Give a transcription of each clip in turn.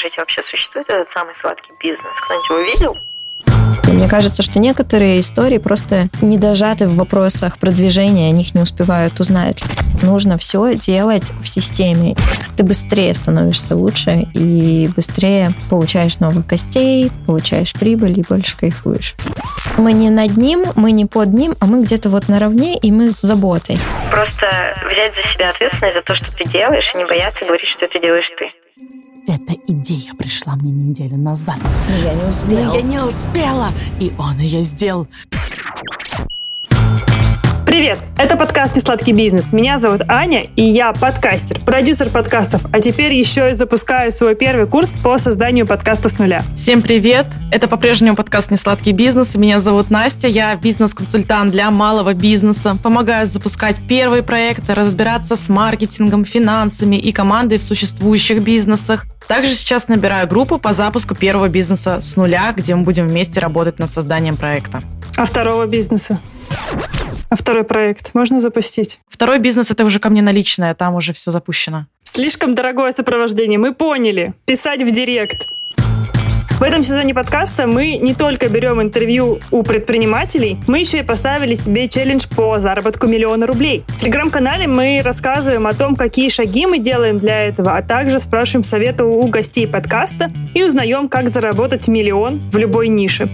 скажите, вообще существует этот самый сладкий бизнес? Кто-нибудь его видел? Мне кажется, что некоторые истории просто не дожаты в вопросах продвижения, о них не успевают узнать. Нужно все делать в системе. Ты быстрее становишься лучше и быстрее получаешь новых гостей, получаешь прибыль и больше кайфуешь. Мы не над ним, мы не под ним, а мы где-то вот наравне, и мы с заботой. Просто взять за себя ответственность за то, что ты делаешь, и не бояться говорить, что это делаешь ты. Эта идея пришла мне неделю назад. Но я не успела. Но я не успела, и он ее сделал. Привет! Это подкаст «Несладкий бизнес». Меня зовут Аня, и я подкастер, продюсер подкастов, а теперь еще и запускаю свой первый курс по созданию подкаста с нуля. Всем привет! Это по-прежнему подкаст «Несладкий бизнес». Меня зовут Настя, я бизнес-консультант для малого бизнеса. Помогаю запускать первые проекты, разбираться с маркетингом, финансами и командой в существующих бизнесах. Также сейчас набираю группу по запуску первого бизнеса с нуля, где мы будем вместе работать над созданием проекта. А второго бизнеса? А второй проект можно запустить? Второй бизнес — это уже ко мне наличное, там уже все запущено. Слишком дорогое сопровождение, мы поняли. Писать в директ. В этом сезоне подкаста мы не только берем интервью у предпринимателей, мы еще и поставили себе челлендж по заработку миллиона рублей. В телеграм-канале мы рассказываем о том, какие шаги мы делаем для этого, а также спрашиваем совета у гостей подкаста и узнаем, как заработать миллион в любой нише.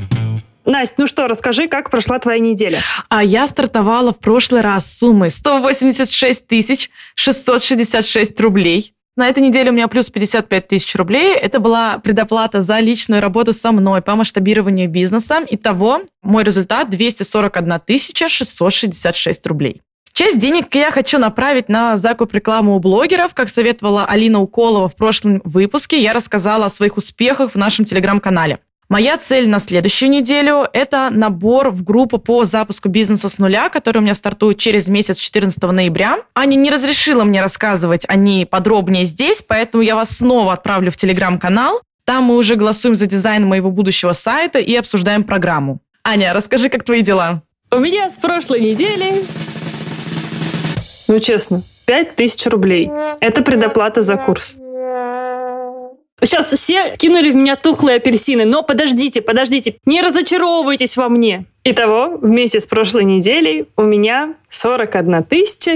Настя, ну что, расскажи, как прошла твоя неделя? А я стартовала в прошлый раз с суммой 186 тысяч 666 рублей. На этой неделе у меня плюс 55 тысяч рублей. Это была предоплата за личную работу со мной по масштабированию бизнеса. Итого мой результат 241 тысяча 666 рублей. Часть денег я хочу направить на закуп рекламы у блогеров. Как советовала Алина Уколова в прошлом выпуске, я рассказала о своих успехах в нашем телеграм-канале. Моя цель на следующую неделю – это набор в группу по запуску бизнеса с нуля, который у меня стартует через месяц 14 ноября. Аня не разрешила мне рассказывать о ней подробнее здесь, поэтому я вас снова отправлю в телеграм-канал. Там мы уже голосуем за дизайн моего будущего сайта и обсуждаем программу. Аня, расскажи, как твои дела? У меня с прошлой недели... Ну, честно, 5000 рублей. Это предоплата за курс. Сейчас все кинули в меня тухлые апельсины, но подождите, подождите, не разочаровывайтесь во мне. Итого, вместе с прошлой неделей у меня 41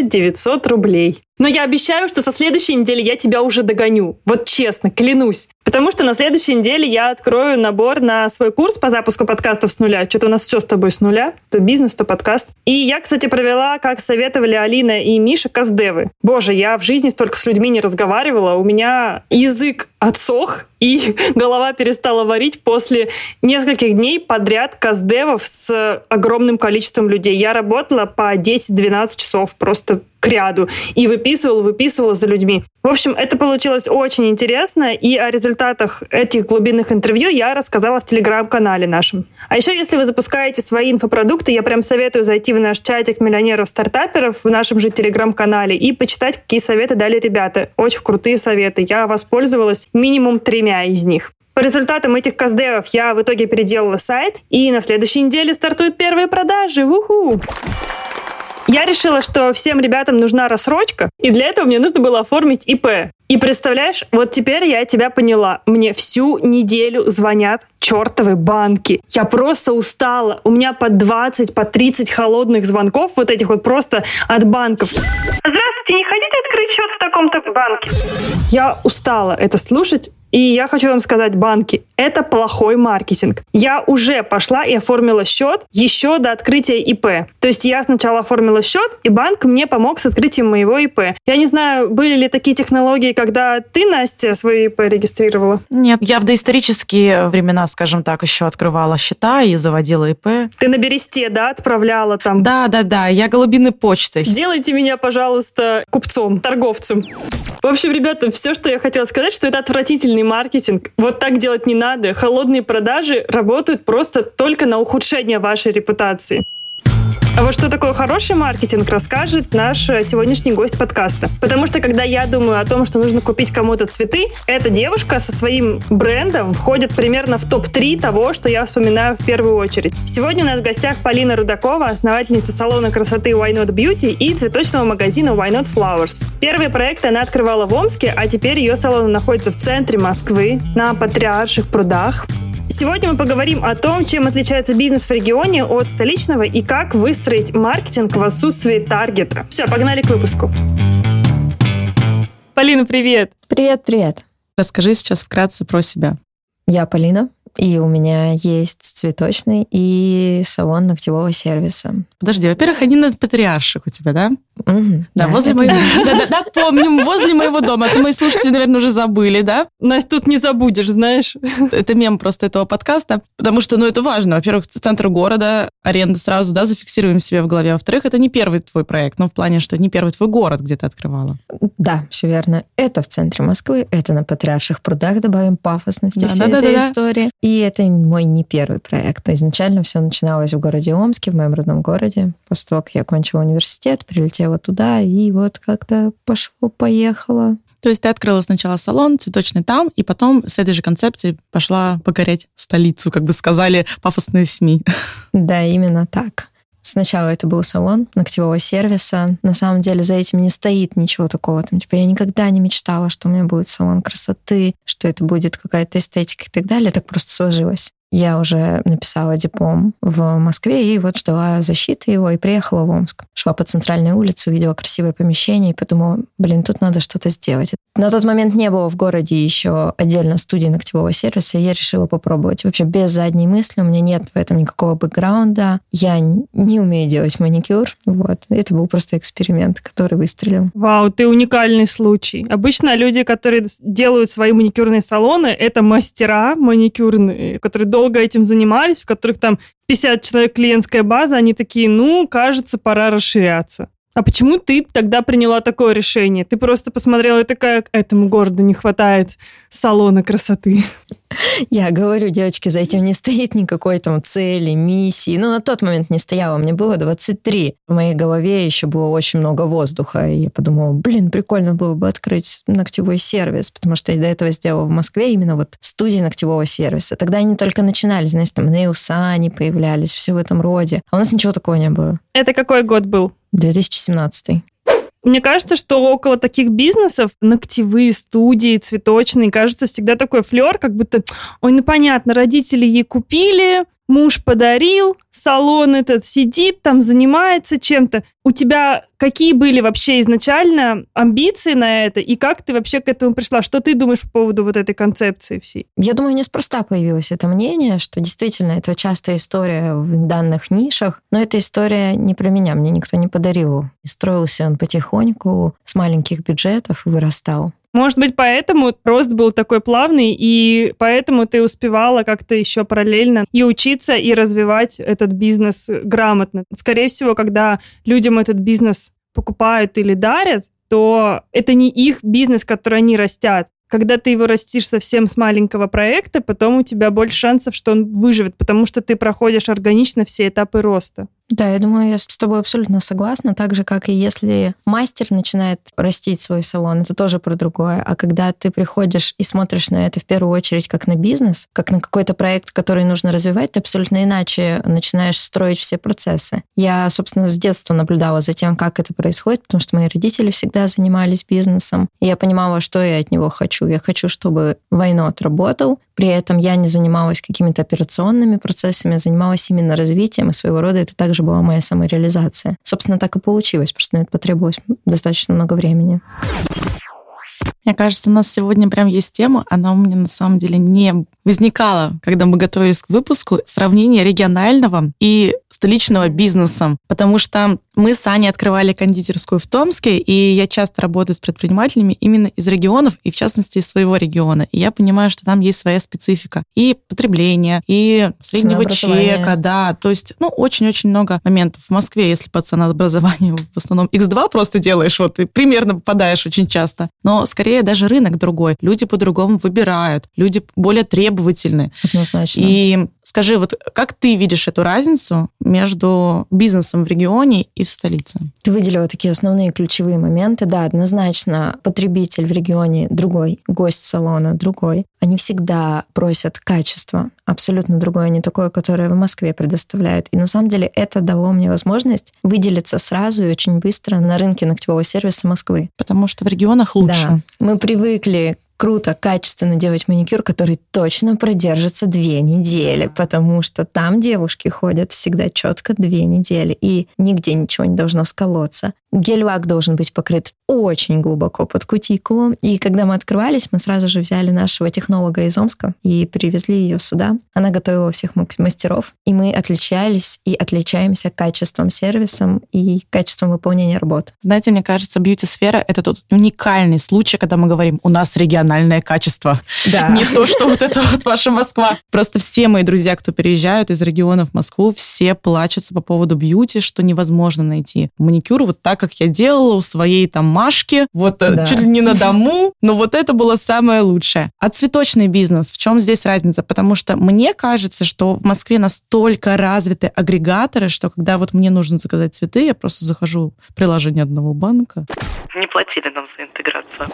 900 рублей. Но я обещаю, что со следующей недели я тебя уже догоню. Вот честно, клянусь. Потому что на следующей неделе я открою набор на свой курс по запуску подкастов с нуля. Что-то у нас все с тобой с нуля. То бизнес, то подкаст. И я, кстати, провела, как советовали Алина и Миша, каздевы. Боже, я в жизни столько с людьми не разговаривала. У меня язык отсох, и голова перестала варить после нескольких дней подряд каздевов с огромным количеством людей. Я работала по 10-12 часов просто к ряду и выписывала, выписывала за людьми. В общем, это получилось очень интересно, и о результатах этих глубинных интервью я рассказала в телеграм-канале нашем. А еще, если вы запускаете свои инфопродукты, я прям советую зайти в наш чатик миллионеров-стартаперов в нашем же телеграм-канале и почитать, какие советы дали ребята. Очень крутые советы. Я воспользовалась минимум тремя из них. По результатам этих каздевов я в итоге переделала сайт, и на следующей неделе стартуют первые продажи. Уху! Я решила, что всем ребятам нужна рассрочка, и для этого мне нужно было оформить ИП. И представляешь, вот теперь я тебя поняла. Мне всю неделю звонят чертовы банки. Я просто устала. У меня по 20, по 30 холодных звонков вот этих вот просто от банков. Здравствуйте, не хотите открыть счет в таком-то банке? Я устала это слушать. И я хочу вам сказать, банки, это плохой маркетинг. Я уже пошла и оформила счет еще до открытия ИП. То есть я сначала оформила счет, и банк мне помог с открытием моего ИП. Я не знаю, были ли такие технологии, когда ты, Настя, свой ИП регистрировала? Нет, я в доисторические времена, скажем так, еще открывала счета и заводила ИП. Ты на бересте, да, отправляла там? Да, да, да, я голубиной почтой. Сделайте меня, пожалуйста, купцом, торговцем. В общем, ребята, все, что я хотела сказать, что это отвратительный маркетинг. Вот так делать не надо. Холодные продажи работают просто только на ухудшение вашей репутации. А вот что такое хороший маркетинг, расскажет наш э, сегодняшний гость подкаста. Потому что, когда я думаю о том, что нужно купить кому-то цветы, эта девушка со своим брендом входит примерно в топ-3 того, что я вспоминаю в первую очередь. Сегодня у нас в гостях Полина Рудакова, основательница салона красоты Why Not Beauty и цветочного магазина Why Not Flowers. Первые проекты она открывала в Омске, а теперь ее салон находится в центре Москвы, на Патриарших прудах. Сегодня мы поговорим о том, чем отличается бизнес в регионе от столичного и как выстроить маркетинг в отсутствии таргета. Все, погнали к выпуску. Полина, привет! Привет, привет. Расскажи сейчас вкратце про себя. Я Полина, и у меня есть цветочный и салон ногтевого сервиса. Подожди, во-первых, они на Патриарших у тебя, да? Мгм, Да, возле это- моего... Да, да, да, помним, возле моего дома. А то мои слушатели, наверное, уже забыли, да? Настя, тут не забудешь, знаешь. Это мем просто этого подкаста, потому что, ну, это важно. Во-первых, центр города, аренда сразу, да, зафиксируем себе в голове. Во-вторых, это не первый твой проект, ну, в плане, что не первый твой город, где ты открывала. Да, все верно. Это в центре Москвы, это на Патриарших прудах, добавим пафосности Да, всей да, да, этой да, да. истории. И это мой не первый проект. Изначально все начиналось в городе Омске, в моем родном городе. После того, как я окончила университет, прилетела туда, и вот как-то пошло-поехало. То есть ты открыла сначала салон цветочный там, и потом с этой же концепцией пошла покорять столицу, как бы сказали пафосные СМИ. Да, именно так. Сначала это был салон ногтевого сервиса. На самом деле за этим не стоит ничего такого. Там, типа, я никогда не мечтала, что у меня будет салон красоты, что это будет какая-то эстетика и так далее. Так просто сложилось. Я уже написала диплом в Москве и вот ждала защиты его и приехала в Омск. Шла по центральной улице, увидела красивое помещение и подумала, блин, тут надо что-то сделать. На тот момент не было в городе еще отдельно студии ногтевого сервиса, и я решила попробовать. Вообще без задней мысли, у меня нет в этом никакого бэкграунда. Я не умею делать маникюр. Вот. Это был просто эксперимент, который выстрелил. Вау, ты уникальный случай. Обычно люди, которые делают свои маникюрные салоны, это мастера маникюрные, которые долго этим занимались, у которых там 50 человек клиентская база, они такие, ну, кажется, пора расширяться. А почему ты тогда приняла такое решение? Ты просто посмотрела и такая, этому городу не хватает салона красоты. Я говорю, девочки, за этим не стоит никакой там цели, миссии. Ну, на тот момент не стояло, мне было 23. В моей голове еще было очень много воздуха. И я подумала, блин, прикольно было бы открыть ногтевой сервис, потому что я до этого сделала в Москве именно вот студии ногтевого сервиса. Тогда они только начинались, знаешь, там нейлса они появлялись, все в этом роде. А у нас ничего такого не было. Это какой год был? 2017. Мне кажется, что около таких бизнесов, ногтевые студии, цветочные, кажется, всегда такой флер, как будто, ой, ну понятно, родители ей купили, муж подарил, салон этот сидит, там занимается чем-то. У тебя какие были вообще изначально амбиции на это, и как ты вообще к этому пришла? Что ты думаешь по поводу вот этой концепции всей? Я думаю, неспроста появилось это мнение, что действительно это частая история в данных нишах, но эта история не про меня, мне никто не подарил. И строился он потихоньку с маленьких бюджетов и вырастал. Может быть, поэтому рост был такой плавный, и поэтому ты успевала как-то еще параллельно и учиться, и развивать этот бизнес грамотно. Скорее всего, когда людям этот бизнес покупают или дарят, то это не их бизнес, который они растят. Когда ты его растишь совсем с маленького проекта, потом у тебя больше шансов, что он выживет, потому что ты проходишь органично все этапы роста. Да, я думаю, я с тобой абсолютно согласна. Так же, как и если мастер начинает растить свой салон, это тоже про другое. А когда ты приходишь и смотришь на это в первую очередь как на бизнес, как на какой-то проект, который нужно развивать, ты абсолютно иначе начинаешь строить все процессы. Я, собственно, с детства наблюдала за тем, как это происходит, потому что мои родители всегда занимались бизнесом. И я понимала, что я от него хочу. Я хочу, чтобы Вайнот работал, при этом я не занималась какими-то операционными процессами, я занималась именно развитием, и своего рода это также была моя самореализация. Собственно, так и получилось, просто на это потребовалось достаточно много времени. Мне кажется, у нас сегодня прям есть тема, она у меня на самом деле не возникала, когда мы готовились к выпуску, сравнение регионального и столичного бизнеса, потому что мы с Аней открывали кондитерскую в Томске, и я часто работаю с предпринимателями именно из регионов, и в частности из своего региона. И я понимаю, что там есть своя специфика. И потребление, и среднего чека, да. То есть, ну, очень-очень много моментов. В Москве, если по ценообразованию в основном X2 просто делаешь, вот, и примерно попадаешь очень часто. Но скорее даже рынок другой. Люди по-другому выбирают, люди более требовательны. Однозначно. И Скажи, вот как ты видишь эту разницу между бизнесом в регионе и в столице? Ты выделила такие основные ключевые моменты. Да, однозначно потребитель в регионе другой, гость салона другой. Они всегда просят качество, абсолютно другое, не такое, которое в Москве предоставляют. И на самом деле это дало мне возможность выделиться сразу и очень быстро на рынке ногтевого сервиса Москвы. Потому что в регионах лучше. Да, мы привыкли круто, качественно делать маникюр, который точно продержится две недели, потому что там девушки ходят всегда четко две недели, и нигде ничего не должно сколоться. Гель-лак должен быть покрыт очень глубоко под кутикулу. И когда мы открывались, мы сразу же взяли нашего технолога из Омска и привезли ее сюда. Она готовила всех мастеров, и мы отличались и отличаемся качеством сервисом и качеством выполнения работ. Знаете, мне кажется, бьюти-сфера — это тот уникальный случай, когда мы говорим, у нас региональное качество. Да. Не то, что вот это вот ваша Москва. Просто все мои друзья, кто переезжают из регионов в Москву, все плачутся по поводу бьюти, что невозможно найти маникюр вот так, как я делала у своей там Машки, вот э, Да. чуть ли не на дому, но вот это было самое лучшее. А цветочный бизнес, в чем здесь разница? Потому что мне кажется, что в Москве настолько развиты агрегаторы, что когда вот мне нужно заказать цветы, я просто захожу в приложение одного банка, Не платили нам за интеграцию.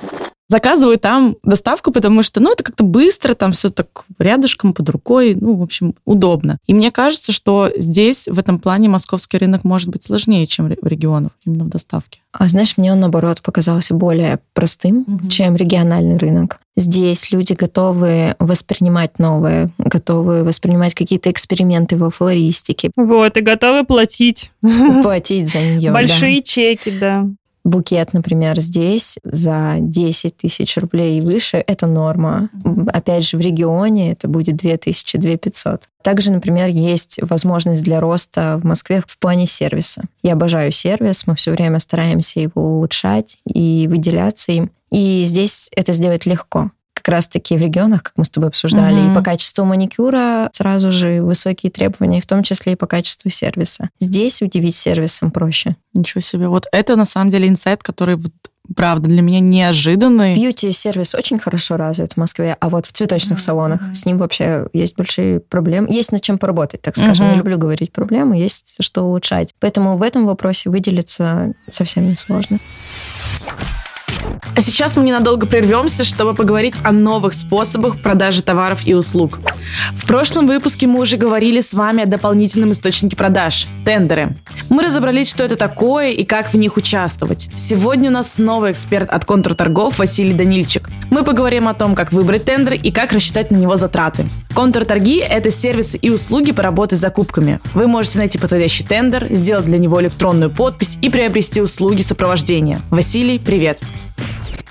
Заказываю там доставку, потому что, ну, это как-то быстро, там все так рядышком, под рукой, ну, в общем, удобно. И мне кажется, что здесь, в этом плане, московский рынок может быть сложнее, чем в регионах, именно в доставке. А знаешь, мне он, наоборот, показался более простым, Мгм. чем региональный рынок. Здесь люди готовы воспринимать новое, готовы воспринимать какие-то эксперименты во флористике, Вот, и готовы платить. платить за нее. Большие чеки, да. Букет, например, здесь за 10 тысяч рублей и выше – это норма. Опять же, в регионе это будет 2000 2500. Также, например, есть возможность для роста в Москве в плане сервиса. Я обожаю сервис, мы все время стараемся его улучшать и выделяться им. И здесь это сделать легко. Как раз-таки в регионах, как мы с тобой обсуждали, Мгм. и по качеству маникюра сразу же высокие требования, в том числе и по качеству сервиса. Здесь удивить сервисом проще. Ничего себе. Вот это, на самом деле, инсайт, который, вот, правда, для меня неожиданный. Бьюти-сервис очень хорошо развит в Москве, а вот в цветочных Мгм, салонах с ним вообще есть большие проблемы. Есть над чем поработать, так скажем. Мгм. Не люблю говорить проблемы, есть что улучшать. Поэтому в этом вопросе выделиться совсем несложно. А сейчас мы ненадолго прервемся, чтобы поговорить о новых способах продажи товаров и услуг. В прошлом выпуске мы уже говорили с вами о дополнительном источнике продаж – тендеры. Мы разобрались, что это такое и как в них участвовать. Сегодня у нас снова эксперт от контрторгов Василий Данильчик. Мы поговорим о том, как выбрать тендер и как рассчитать на него затраты. Контрторги – это сервисы и услуги по работе с закупками. Вы можете найти подходящий тендер, сделать для него электронную подпись и приобрести услуги сопровождения. Василий, привет!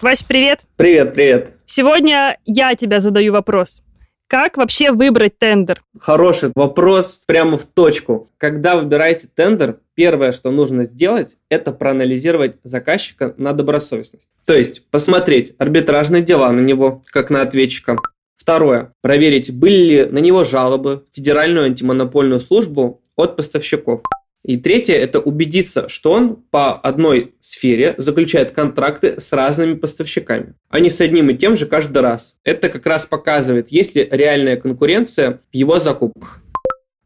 Вась, привет. Привет, привет. Сегодня я тебя задаю вопрос. Как вообще выбрать тендер? Хороший вопрос прямо в точку. Когда выбираете тендер, первое, что нужно сделать, это проанализировать заказчика на добросовестность. То есть посмотреть арбитражные дела на него, как на ответчика. Второе. Проверить, были ли на него жалобы в Федеральную антимонопольную службу от поставщиков. И третье – это убедиться, что он по одной сфере заключает контракты с разными поставщиками, а не с одним и тем же каждый раз. Это как раз показывает, есть ли реальная конкуренция в его закупках.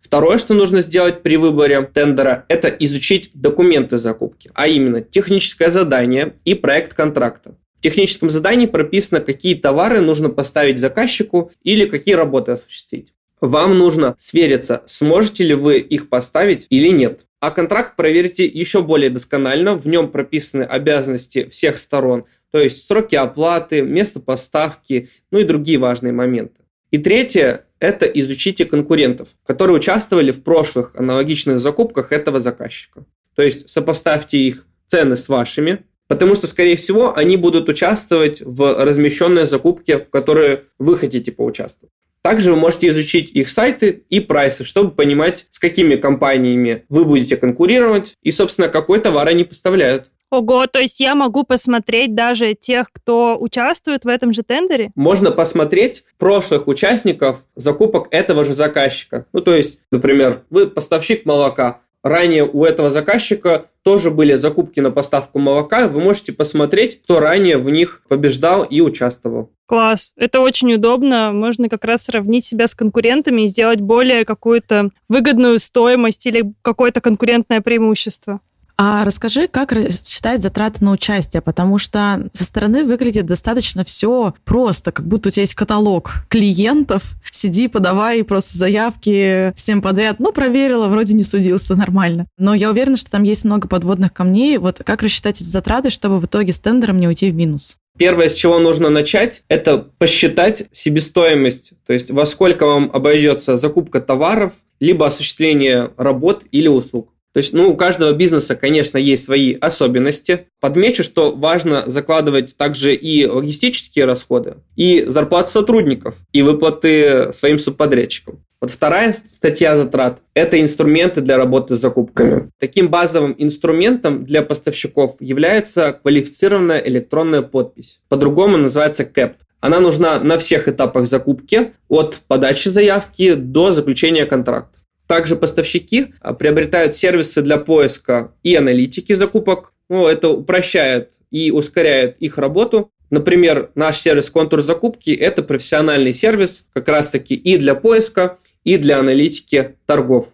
Второе, что нужно сделать при выборе тендера, это изучить документы закупки, а именно техническое задание и проект контракта. В техническом задании прописано, какие товары нужно поставить заказчику или какие работы осуществить. Вам нужно свериться, сможете ли вы их поставить или нет. А контракт проверьте еще более досконально. В нем прописаны обязанности всех сторон, то есть сроки оплаты, место поставки, ну и другие важные моменты. И третье – это изучите конкурентов, которые участвовали в прошлых аналогичных закупках этого заказчика. То есть сопоставьте их цены с вашими, потому что, скорее всего, они будут участвовать в размещенной закупке, в которой вы хотите поучаствовать. Также вы можете изучить их сайты и прайсы, чтобы понимать, с какими компаниями вы будете конкурировать и, собственно, какой товар они поставляют. Ого, то есть я могу посмотреть даже тех, кто участвует в этом же тендере? Можно посмотреть прошлых участников закупок этого же заказчика. Ну, то есть, например, вы поставщик молока, ранее у этого заказчика тоже были закупки на поставку молока. Вы можете посмотреть, кто ранее в них побеждал и участвовал. Класс. Это очень удобно. Можно как раз сравнить себя с конкурентами и сделать более какую-то выгодную стоимость или какое-то конкурентное преимущество. А расскажи, как считать затраты на участие, потому что со стороны выглядит достаточно все просто, как будто у тебя есть каталог клиентов, сиди, подавай просто заявки всем подряд. Ну, проверила, вроде не судился, нормально. Но я уверена, что там есть много подводных камней. Вот как рассчитать эти затраты, чтобы в итоге с тендером не уйти в минус? Первое, с чего нужно начать, это посчитать себестоимость, то есть во сколько вам обойдется закупка товаров, либо осуществление работ или услуг. То есть, ну, у каждого бизнеса, конечно, есть свои особенности. Подмечу, что важно закладывать также и логистические расходы, и зарплату сотрудников, и выплаты своим субподрядчикам. Вот вторая статья затрат – это инструменты для работы с закупками. Таким базовым инструментом для поставщиков является квалифицированная электронная подпись. По-другому называется КЭП. Она нужна на всех этапах закупки, от подачи заявки до заключения контракта. Также поставщики а, приобретают сервисы для поиска и аналитики закупок. Ну, это упрощает и ускоряет их работу. Например, наш сервис «Контур закупки» – это профессиональный сервис как раз-таки и для поиска, и для аналитики торгов.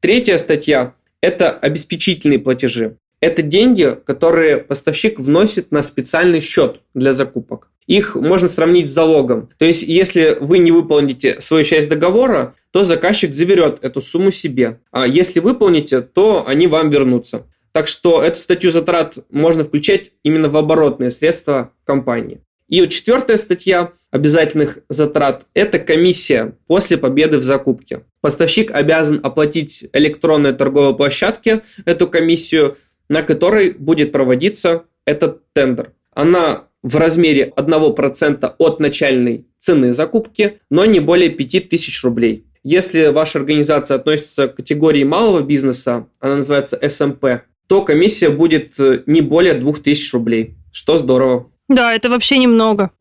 Третья статья – это обеспечительные платежи. Это деньги, которые поставщик вносит на специальный счет для закупок их можно сравнить с залогом. То есть, если вы не выполните свою часть договора, то заказчик заберет эту сумму себе. А если выполните, то они вам вернутся. Так что эту статью затрат можно включать именно в оборотные средства компании. И вот четвертая статья обязательных затрат – это комиссия после победы в закупке. Поставщик обязан оплатить электронной торговой площадке эту комиссию, на которой будет проводиться этот тендер. Она в размере 1% от начальной цены закупки, но не более 5000 рублей. Если ваша организация относится к категории малого бизнеса, она называется СМП, то комиссия будет э, не более 2000 рублей, что здорово. Да, это вообще немного.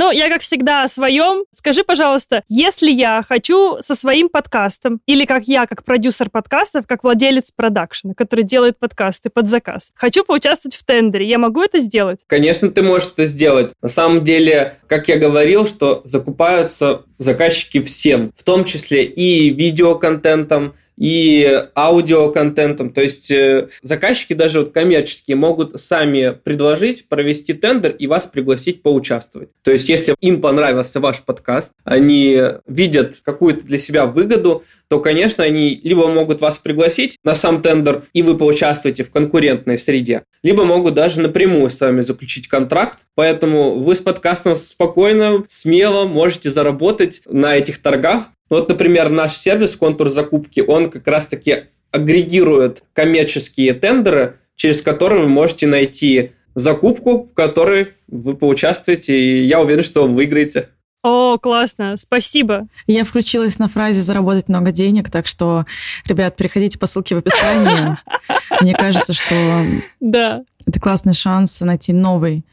Ну, я, как всегда, о своем. Скажи, пожалуйста, если я хочу со своим подкастом, или как я, как продюсер подкастов, как владелец продакшена, который делает подкасты под заказ, хочу поучаствовать в тендере, я могу это сделать? Конечно, ты можешь это сделать. На самом деле, как я говорил, что закупаются заказчики всем, в том числе и видеоконтентом, и аудиоконтентом. То есть э, заказчики даже вот коммерческие могут сами предложить провести тендер и вас пригласить поучаствовать. То есть если им понравился ваш подкаст, они видят какую-то для себя выгоду, то, конечно, они либо могут вас пригласить на сам тендер, и вы поучаствуете в конкурентной среде, либо могут даже напрямую с вами заключить контракт. Поэтому вы с подкастом спокойно, смело можете заработать на этих торгах, вот, например, наш сервис «Контур закупки», он как раз-таки агрегирует коммерческие тендеры, через которые вы можете найти закупку, в которой вы поучаствуете, и я уверен, что вы выиграете. О, классно, спасибо. Я включилась на фразе «заработать много денег», так что, ребят, переходите по ссылке в описании. Мне кажется, что да. это классный шанс найти новый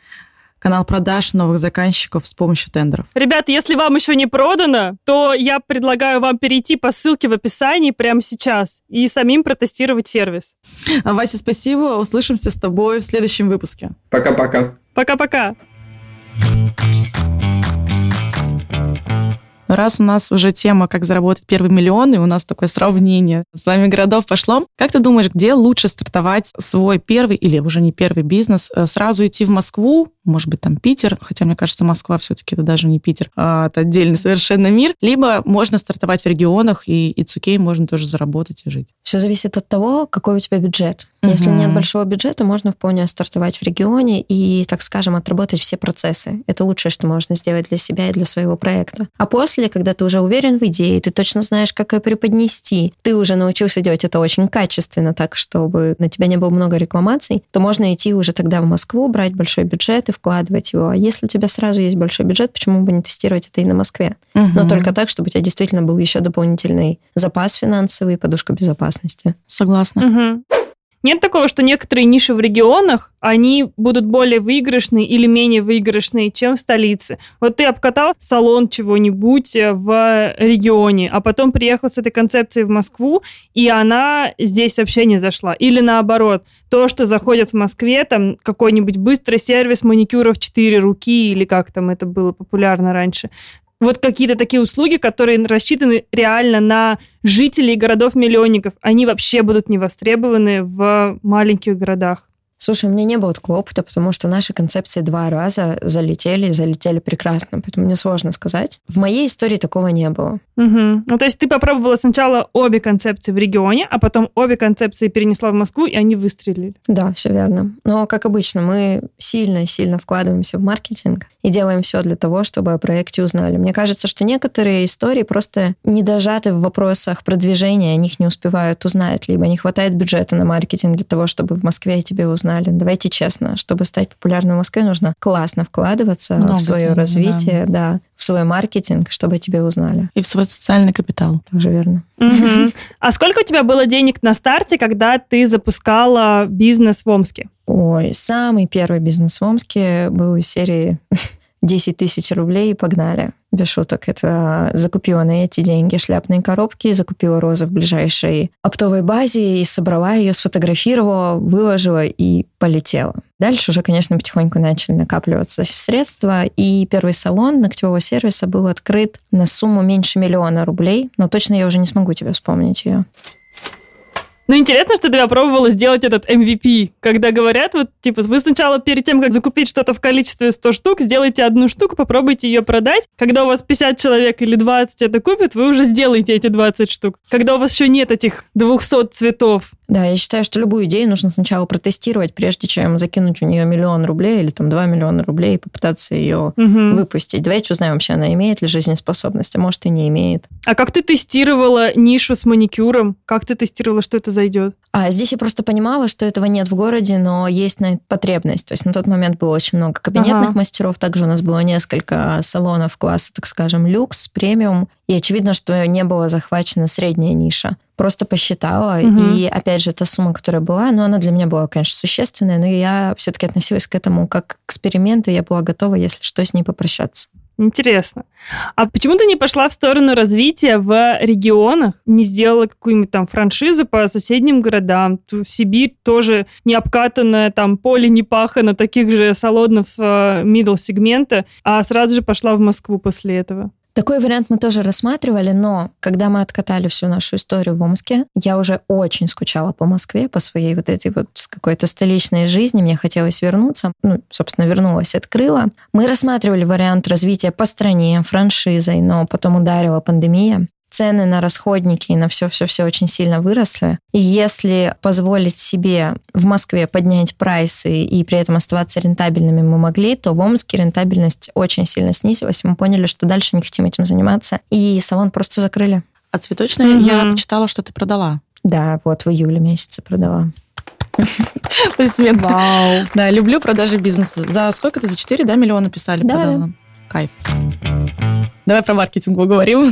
канал продаж новых заказчиков с помощью тендеров. Ребята, если вам еще не продано, то я предлагаю вам перейти по ссылке в описании прямо сейчас и самим протестировать сервис. Вася, спасибо. Услышимся с тобой в следующем выпуске. Пока-пока. Пока-пока. Раз у нас уже тема «Как заработать первый миллион», и у нас такое сравнение с вами городов пошло, как ты думаешь, где лучше стартовать свой первый или уже не первый бизнес? Э, сразу идти в Москву, может быть, там Питер, хотя мне кажется, Москва все-таки это даже не Питер, а это отдельный совершенно мир, либо можно стартовать в регионах, и, и цукей можно тоже заработать и жить. Все зависит от того, какой у тебя бюджет. Угу. Если нет большого бюджета, можно вполне стартовать в регионе и, так скажем, отработать все процессы. Это лучшее, что можно сделать для себя и для своего проекта. А после, когда ты уже уверен в идее, ты точно знаешь, как ее преподнести, ты уже научился делать это очень качественно, так, чтобы на тебя не было много рекламаций, то можно идти уже тогда в Москву, брать большой бюджет и вкладывать его. А если у тебя сразу есть большой бюджет, почему бы не тестировать это и на Москве? Угу. Но только так, чтобы у тебя действительно был еще дополнительный запас финансовый, подушка безопасности. Согласна. Угу. Нет такого, что некоторые ниши в регионах, они будут более выигрышные или менее выигрышные, чем в столице. Вот ты обкатал салон чего-нибудь э, в регионе, а потом приехал с этой концепцией в Москву, и она здесь вообще не зашла. Или наоборот, то, что заходит в Москве, там какой-нибудь быстрый сервис маникюра в 4 руки, или как там это было популярно раньше, вот какие-то такие услуги, которые рассчитаны реально на жителей городов-миллионников, они вообще будут не востребованы в маленьких городах. Слушай, у меня не было такого опыта, потому что наши концепции два раза залетели, и залетели прекрасно, поэтому мне сложно сказать. В моей истории такого не было. Угу. Ну, то есть ты попробовала сначала обе концепции в регионе, а потом обе концепции перенесла в Москву, и они выстрелили. Да, все верно. Но, как обычно, мы сильно-сильно вкладываемся в маркетинг и делаем все для того, чтобы о проекте узнали. Мне кажется, что некоторые истории просто не дожаты в вопросах продвижения, о них не успевают узнать, либо не хватает бюджета на маркетинг для того, чтобы в Москве тебе узнали. Давайте честно, чтобы стать популярным в Москве, нужно классно вкладываться Много в свое денег, развитие, да. да, в свой маркетинг, чтобы тебя узнали. И в свой социальный капитал. Тоже верно. Угу. А сколько у тебя было денег на старте, когда ты запускала бизнес в Омске? Ой, самый первый бизнес в Омске был из серии 10 тысяч рублей и погнали. Без шуток. Это закупила на эти деньги шляпные коробки, закупила розы в ближайшей оптовой базе и собрала ее, сфотографировала, выложила и полетела. Дальше уже, конечно, потихоньку начали накапливаться средства, и первый салон ногтевого сервиса был открыт на сумму меньше миллиона рублей, но точно я уже не смогу тебе вспомнить ее. Ну, интересно, что ты попробовала сделать этот MVP, когда говорят, вот, типа, вы сначала перед тем, как закупить что-то в количестве 100 штук, сделайте одну штуку, попробуйте ее продать. Когда у вас 50 человек или 20 это купят, вы уже сделаете эти 20 штук. Когда у вас еще нет этих 200 цветов, да, я считаю, что любую идею нужно сначала протестировать, прежде чем закинуть у нее миллион рублей или там 2 миллиона рублей и попытаться ее угу. выпустить. Давайте узнаем вообще, она имеет ли жизнеспособность, а может и не имеет. А как ты тестировала нишу с маникюром? Как ты тестировала, что это зайдет? А здесь я просто понимала, что этого нет в городе, но есть на потребность. То есть на тот момент было очень много кабинетных ага. мастеров, также у нас было несколько салонов класса, так скажем, люкс, премиум, и очевидно, что не была захвачена средняя ниша. Просто посчитала, угу. и опять же, та сумма, которая была, ну, она для меня была, конечно, существенная, но я все-таки относилась к этому как к эксперименту, я была готова, если что, с ней попрощаться. Интересно. А почему ты не пошла в сторону развития в регионах, не сделала какую-нибудь там франшизу по соседним городам? В Сибирь тоже не обкатанное там поле не пахано таких же салонов э, middle сегмента, а сразу же пошла в Москву после этого. Такой вариант мы тоже рассматривали, но когда мы откатали всю нашу историю в Омске, я уже очень скучала по Москве, по своей вот этой вот какой-то столичной жизни. Мне хотелось вернуться. Ну, собственно, вернулась, открыла. Мы рассматривали вариант развития по стране, франшизой, но потом ударила пандемия цены на расходники и на все-все-все очень сильно выросли. И если позволить себе в Москве поднять прайсы и при этом оставаться рентабельными мы могли, то в Омске рентабельность очень сильно снизилась. Мы поняли, что дальше не хотим этим заниматься. И салон просто закрыли. А цветочные mm-hmm. я почитала, что ты продала. Да, вот в июле месяце продала. Аплодисмент. Вау. Да, люблю продажи бизнеса. За сколько ты? За 4, да, миллиона писали? Да, продала? Кайф. Давай про маркетинг поговорим.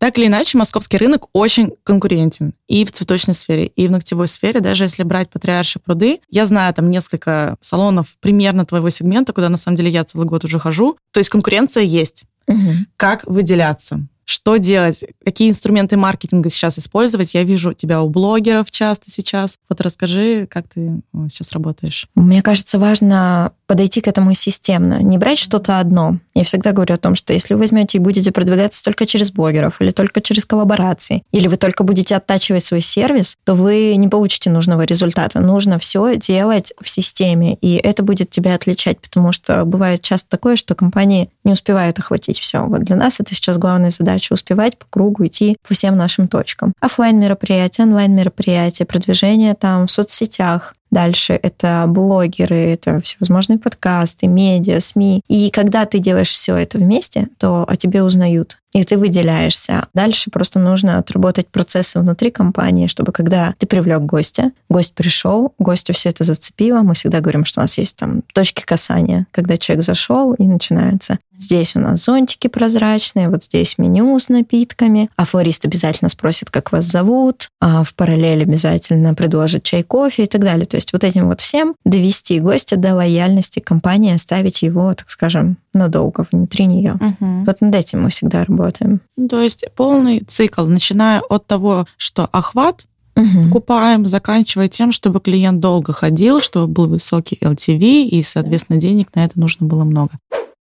Так или иначе, московский рынок очень конкурентен и в цветочной сфере, и в ногтевой сфере. Даже если брать патриарши пруды, я знаю там несколько салонов примерно твоего сегмента, куда на самом деле я целый год уже хожу. То есть конкуренция есть. Угу. Как выделяться? Что делать? Какие инструменты маркетинга сейчас использовать? Я вижу тебя у блогеров часто сейчас. Вот расскажи, как ты сейчас работаешь. Мне кажется, важно подойти к этому системно, не брать что-то одно. Я всегда говорю о том, что если вы возьмете и будете продвигаться только через блогеров или только через коллаборации, или вы только будете оттачивать свой сервис, то вы не получите нужного результата. Нужно все делать в системе, и это будет тебя отличать, потому что бывает часто такое, что компании не успевают охватить все. Вот для нас это сейчас главная задача успевать по кругу идти по всем нашим точкам. Оффлайн мероприятия, онлайн мероприятия, продвижение там в соцсетях, Дальше это блогеры, это всевозможные подкасты, медиа, СМИ. И когда ты делаешь все это вместе, то о тебе узнают. И ты выделяешься. Дальше просто нужно отработать процессы внутри компании, чтобы когда ты привлек гостя, гость пришел, гостю все это зацепило. Мы всегда говорим, что у нас есть там точки касания, когда человек зашел и начинается. Здесь у нас зонтики прозрачные, вот здесь меню с напитками, а флорист обязательно спросит, как вас зовут, а в параллель обязательно предложит чай, кофе и так далее. То есть вот этим вот всем довести гостя до лояльности компании, оставить его, так скажем, надолго внутри нее. Мгм. Вот над этим мы всегда работаем. Ну, То есть полный цикл, начиная от того, что охват Мгм. покупаем, заканчивая тем, чтобы клиент долго ходил, чтобы был высокий LTV, и, соответственно, денег на это нужно было много.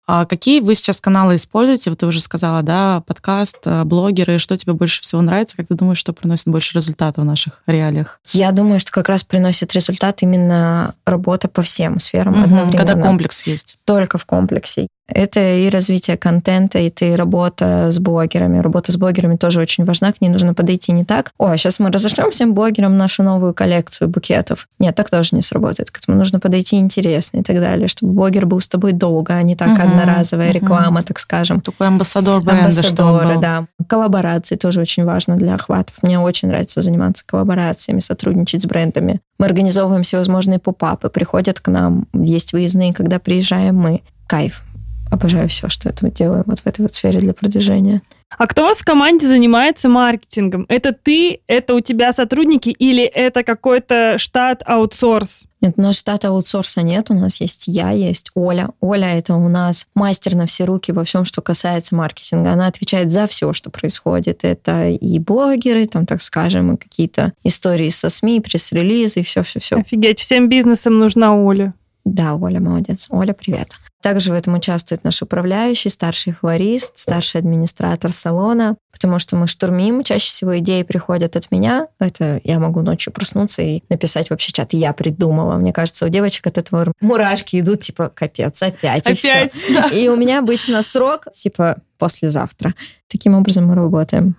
А какие вы сейчас каналы используете? Вот ты уже сказала, да, подкаст, э, блогеры. Что тебе больше всего нравится? Как ты думаешь, что приносит больше результата в наших реалиях? Я думаю, что как раз приносит результат именно работа по всем сферам Мгм, одновременно. Когда комплекс есть. Только в комплексе. Это и развитие контента, и работа с блогерами. Работа с блогерами тоже очень важна, к ней нужно подойти не так. О, сейчас мы разошлем всем блогерам нашу новую коллекцию букетов. Нет, так тоже не сработает. К этому нужно подойти интересно и так далее, чтобы блогер был с тобой долго, а не так Мгм, одноразовая реклама, так скажем. Такой амбассадор бренда, Амбассадоры, да. Коллаборации тоже очень важно для охватов. Мне очень нравится заниматься коллаборациями, сотрудничать с брендами. Мы организовываем всевозможные попапы, приходят к нам, есть выездные, когда приезжаем мы. Кайф. Обожаю все, что это мы делаем вот в этой вот сфере для продвижения. А кто у вас в команде занимается маркетингом? Это ты, это у тебя сотрудники или это какой-то штат аутсорс? Нет, у нас штата аутсорса нет, у нас есть я, есть Оля. Оля это у нас мастер на все руки во всем, что касается маркетинга. Она отвечает за все, что происходит. Это и блогеры, там, так скажем, и какие-то истории со СМИ, пресс-релизы, и все-все-все. Офигеть, всем бизнесам нужна Оля. Да, Оля молодец. Оля, привет. Также в этом участвует наш управляющий, старший флорист, старший администратор салона, потому что мы штурмим. Чаще всего идеи приходят от меня. Это я могу ночью проснуться и написать вообще чат. Я придумала. Мне кажется, у девочек от этого мурашки идут, типа, капец, опять, и всё. да. И у меня обычно срок, типа, послезавтра. Таким образом мы работаем.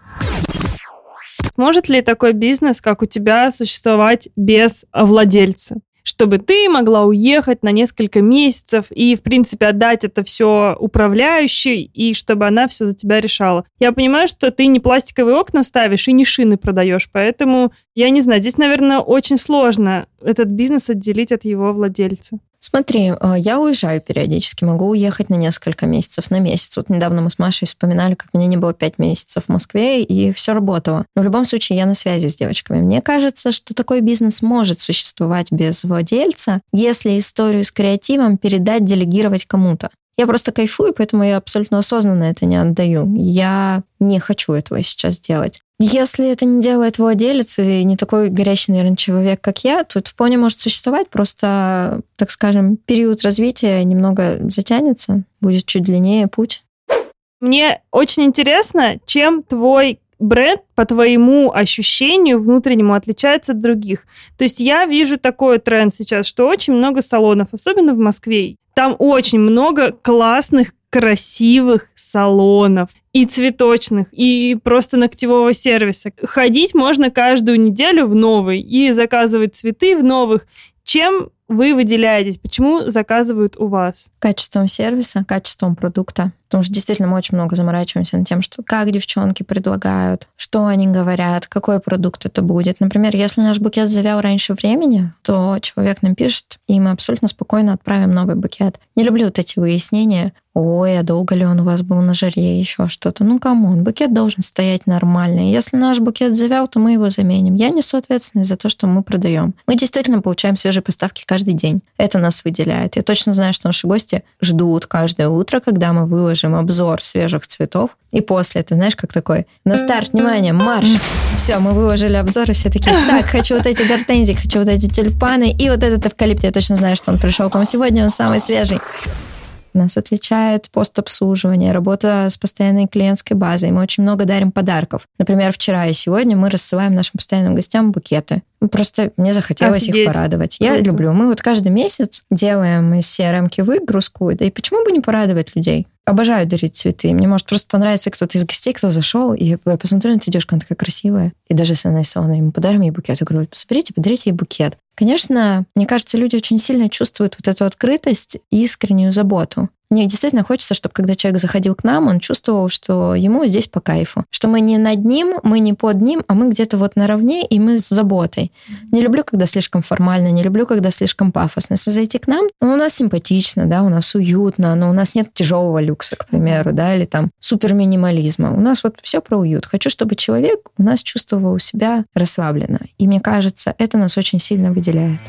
Может ли такой бизнес, как у тебя, существовать без владельца? Чтобы ты могла уехать на несколько месяцев и, в принципе, отдать это все управляющей, и чтобы она все за тебя решала. Я понимаю, что ты не пластиковые окна ставишь и не шины продаешь, поэтому, я не знаю, здесь, наверное, очень сложно этот бизнес отделить от его владельца. Смотри, э, я уезжаю периодически, могу уехать на несколько месяцев, на месяц. Вот недавно мы с Машей вспоминали, как мне не было пять месяцев в Москве, и все работало. Но в любом случае я на связи с девочками. Мне кажется, что такой бизнес может существовать без владельца, если историю с креативом передать, делегировать кому-то. Я просто кайфую, поэтому я абсолютно осознанно это не отдаю. Я не хочу этого сейчас делать. Если это не делает владелец и не такой горящий, наверное, человек, как я, это вполне может существовать, просто, так скажем, период развития немного затянется, будет чуть длиннее путь. Мне очень интересно, чем твой бренд, по твоему ощущению внутреннему, отличается от других. То есть я вижу такой тренд сейчас, что очень много салонов, особенно в Москве. Там очень много классных, красивых салонов и цветочных, и просто ногтевого сервиса. Ходить можно каждую неделю в новый и заказывать цветы в новых. Чем вы выделяетесь? Почему заказывают у вас? Качеством сервиса, качеством продукта. Потому что действительно мы очень много заморачиваемся над тем, что как девчонки предлагают, что они говорят, какой продукт это будет. Например, если наш букет завял раньше времени, то человек нам пишет, и мы абсолютно спокойно отправим новый букет. Не люблю вот эти выяснения. Ой, а долго ли он у вас был на жаре, еще что-то. Ну, come on, букет должен стоять нормально. Если наш букет завял, то мы его заменим. Я несу ответственность за то, что мы продаем. Мы действительно получаем свежие поставки каждый день. Это нас выделяет. Я точно знаю, что наши гости ждут каждое утро, когда мы выложим обзор свежих цветов. И после, ты знаешь, как такой, на старт, внимание, марш. Все, мы выложили обзор, и все такие, так, хочу вот эти гортензии, хочу вот эти тюльпаны, и вот этот эвкалипт. Я точно знаю, что он пришел к вам сегодня, он самый свежий. Нас отличает постобслуживание, работа с постоянной клиентской базой. Мы очень много дарим подарков. Например, вчера и сегодня мы рассылаем нашим постоянным гостям букеты. Просто мне захотелось Офигеть. их порадовать. Я Круто. люблю. Мы вот каждый месяц делаем из CRM-ки выгрузку. Да и почему бы не порадовать людей? Обожаю дарить цветы. Мне может просто понравится кто-то из гостей, кто зашел, и я посмотрю на эту девушку, она такая красивая. И даже если она из салона, ему подарим ей букет. Я говорю, соберите, подарите ей букет. Конечно, мне кажется, люди очень сильно чувствуют вот эту открытость и искреннюю заботу. Мне действительно хочется, чтобы когда человек заходил к нам, он чувствовал, что ему здесь по кайфу. Что мы не над ним, мы не под ним, а мы где-то вот наравне, и мы с заботой. Не люблю, когда слишком формально, не люблю, когда слишком пафосно. Если зайти к нам, ну, у нас симпатично, да, у нас уютно, но у нас нет тяжелого люкса, к примеру, да, или там супер минимализма. У нас вот все про уют. Хочу, чтобы человек у нас чувствовал себя расслабленно. И мне кажется, это нас очень сильно выделяет.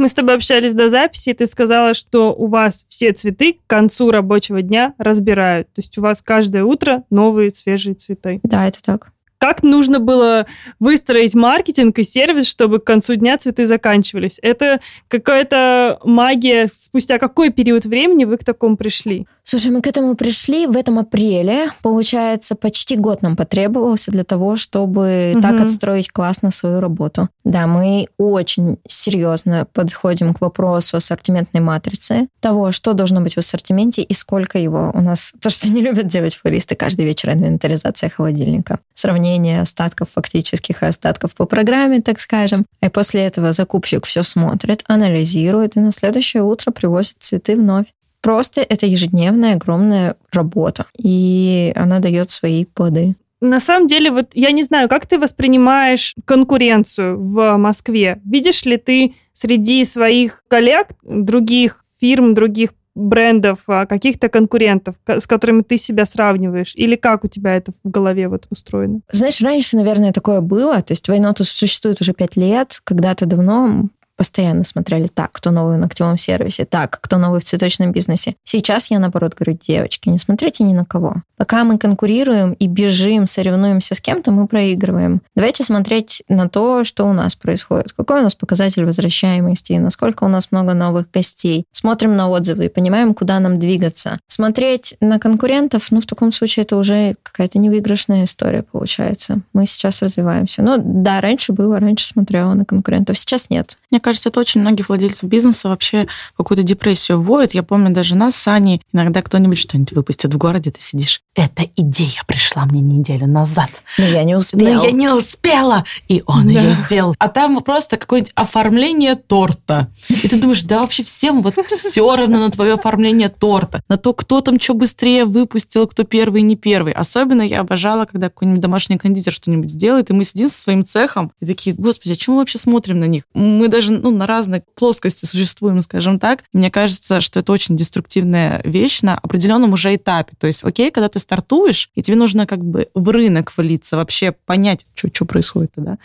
Мы с тобой общались до записи, и ты сказала, что у вас все цветы к концу рабочего дня разбирают. То есть у вас каждое утро новые свежие цветы. Да, это так. Как нужно было выстроить маркетинг и сервис, чтобы к концу дня цветы заканчивались? Это какая-то магия. Спустя какой период времени вы к такому пришли? Слушай, мы к этому пришли в этом апреле. Получается, почти год нам потребовался для того, чтобы угу. так отстроить классно свою работу. Да, мы очень серьезно подходим к вопросу ассортиментной матрицы, того, что должно быть в ассортименте и сколько его. У нас то, что не любят делать флористы, каждый вечер инвентаризация холодильника. Сравнение сравнение остатков фактических остатков по программе, так скажем. И после этого закупщик все смотрит, анализирует и на следующее утро привозит цветы вновь. Просто это ежедневная огромная работа, и она дает свои плоды. На самом деле, вот я не знаю, как ты воспринимаешь конкуренцию в Москве? Видишь ли ты среди своих коллег других фирм, других брендов, а, каких-то конкурентов, с которыми ты себя сравниваешь? Или как у тебя это в голове вот устроено? Знаешь, раньше, наверное, такое было. То есть Вайноту существует уже пять лет. Когда-то давно постоянно смотрели так, кто новый в ногтевом сервисе, так, кто новый в цветочном бизнесе. Сейчас я, наоборот, говорю, девочки, не смотрите ни на кого. Пока мы конкурируем и бежим, соревнуемся с кем-то, мы проигрываем. Давайте смотреть на то, что у нас происходит. Какой у нас показатель возвращаемости, насколько у нас много новых гостей. Смотрим на отзывы и понимаем, куда нам двигаться. Смотреть на конкурентов, ну, в таком случае это уже какая-то невыигрышная история получается. Мы сейчас развиваемся. Ну, да, раньше было, раньше смотрела на конкурентов, сейчас нет. Мне кажется, это очень многих владельцев бизнеса вообще какую-то депрессию вводит. Я помню даже нас с Аней, иногда кто-нибудь что-нибудь выпустит в городе, ты сидишь. Эта идея пришла мне неделю назад. Но я не успела. Но я не успела. И он да. ее сделал. А там просто какое-нибудь оформление торта. И ты думаешь, да вообще всем вот все равно на твое оформление торта. На то, кто там что быстрее выпустил, кто первый, не первый. Особенно я обожала, когда какой-нибудь домашний кондитер что-нибудь сделает, и мы сидим со своим цехом и такие, господи, а чем мы вообще смотрим на них? Мы даже ну, на разной плоскости существуем, скажем так. Мне кажется, что это очень деструктивная вещь на определенном уже этапе. То есть, окей, когда ты стартуешь, и тебе нужно как бы в рынок влиться, вообще понять, что происходит, да.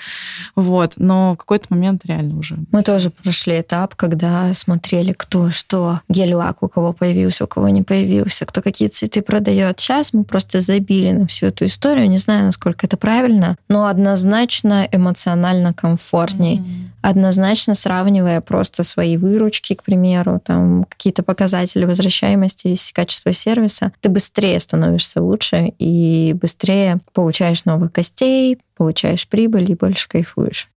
Вот. Но в какой-то момент реально уже. Мы тоже прошли этап, когда смотрели, кто что, гель-лак у кого появился, у кого не появился, кто какие цветы продает. Сейчас мы просто забили на всю эту историю. Не знаю, насколько это правильно, но однозначно эмоционально комфортней. Mm-hmm. Однозначно сравнивая просто свои выручки, к примеру, там какие-то показатели возвращаемости качества сервиса, ты быстрее становишься лучше и быстрее получаешь новых гостей, получаешь прибыль и больше кайфуешь.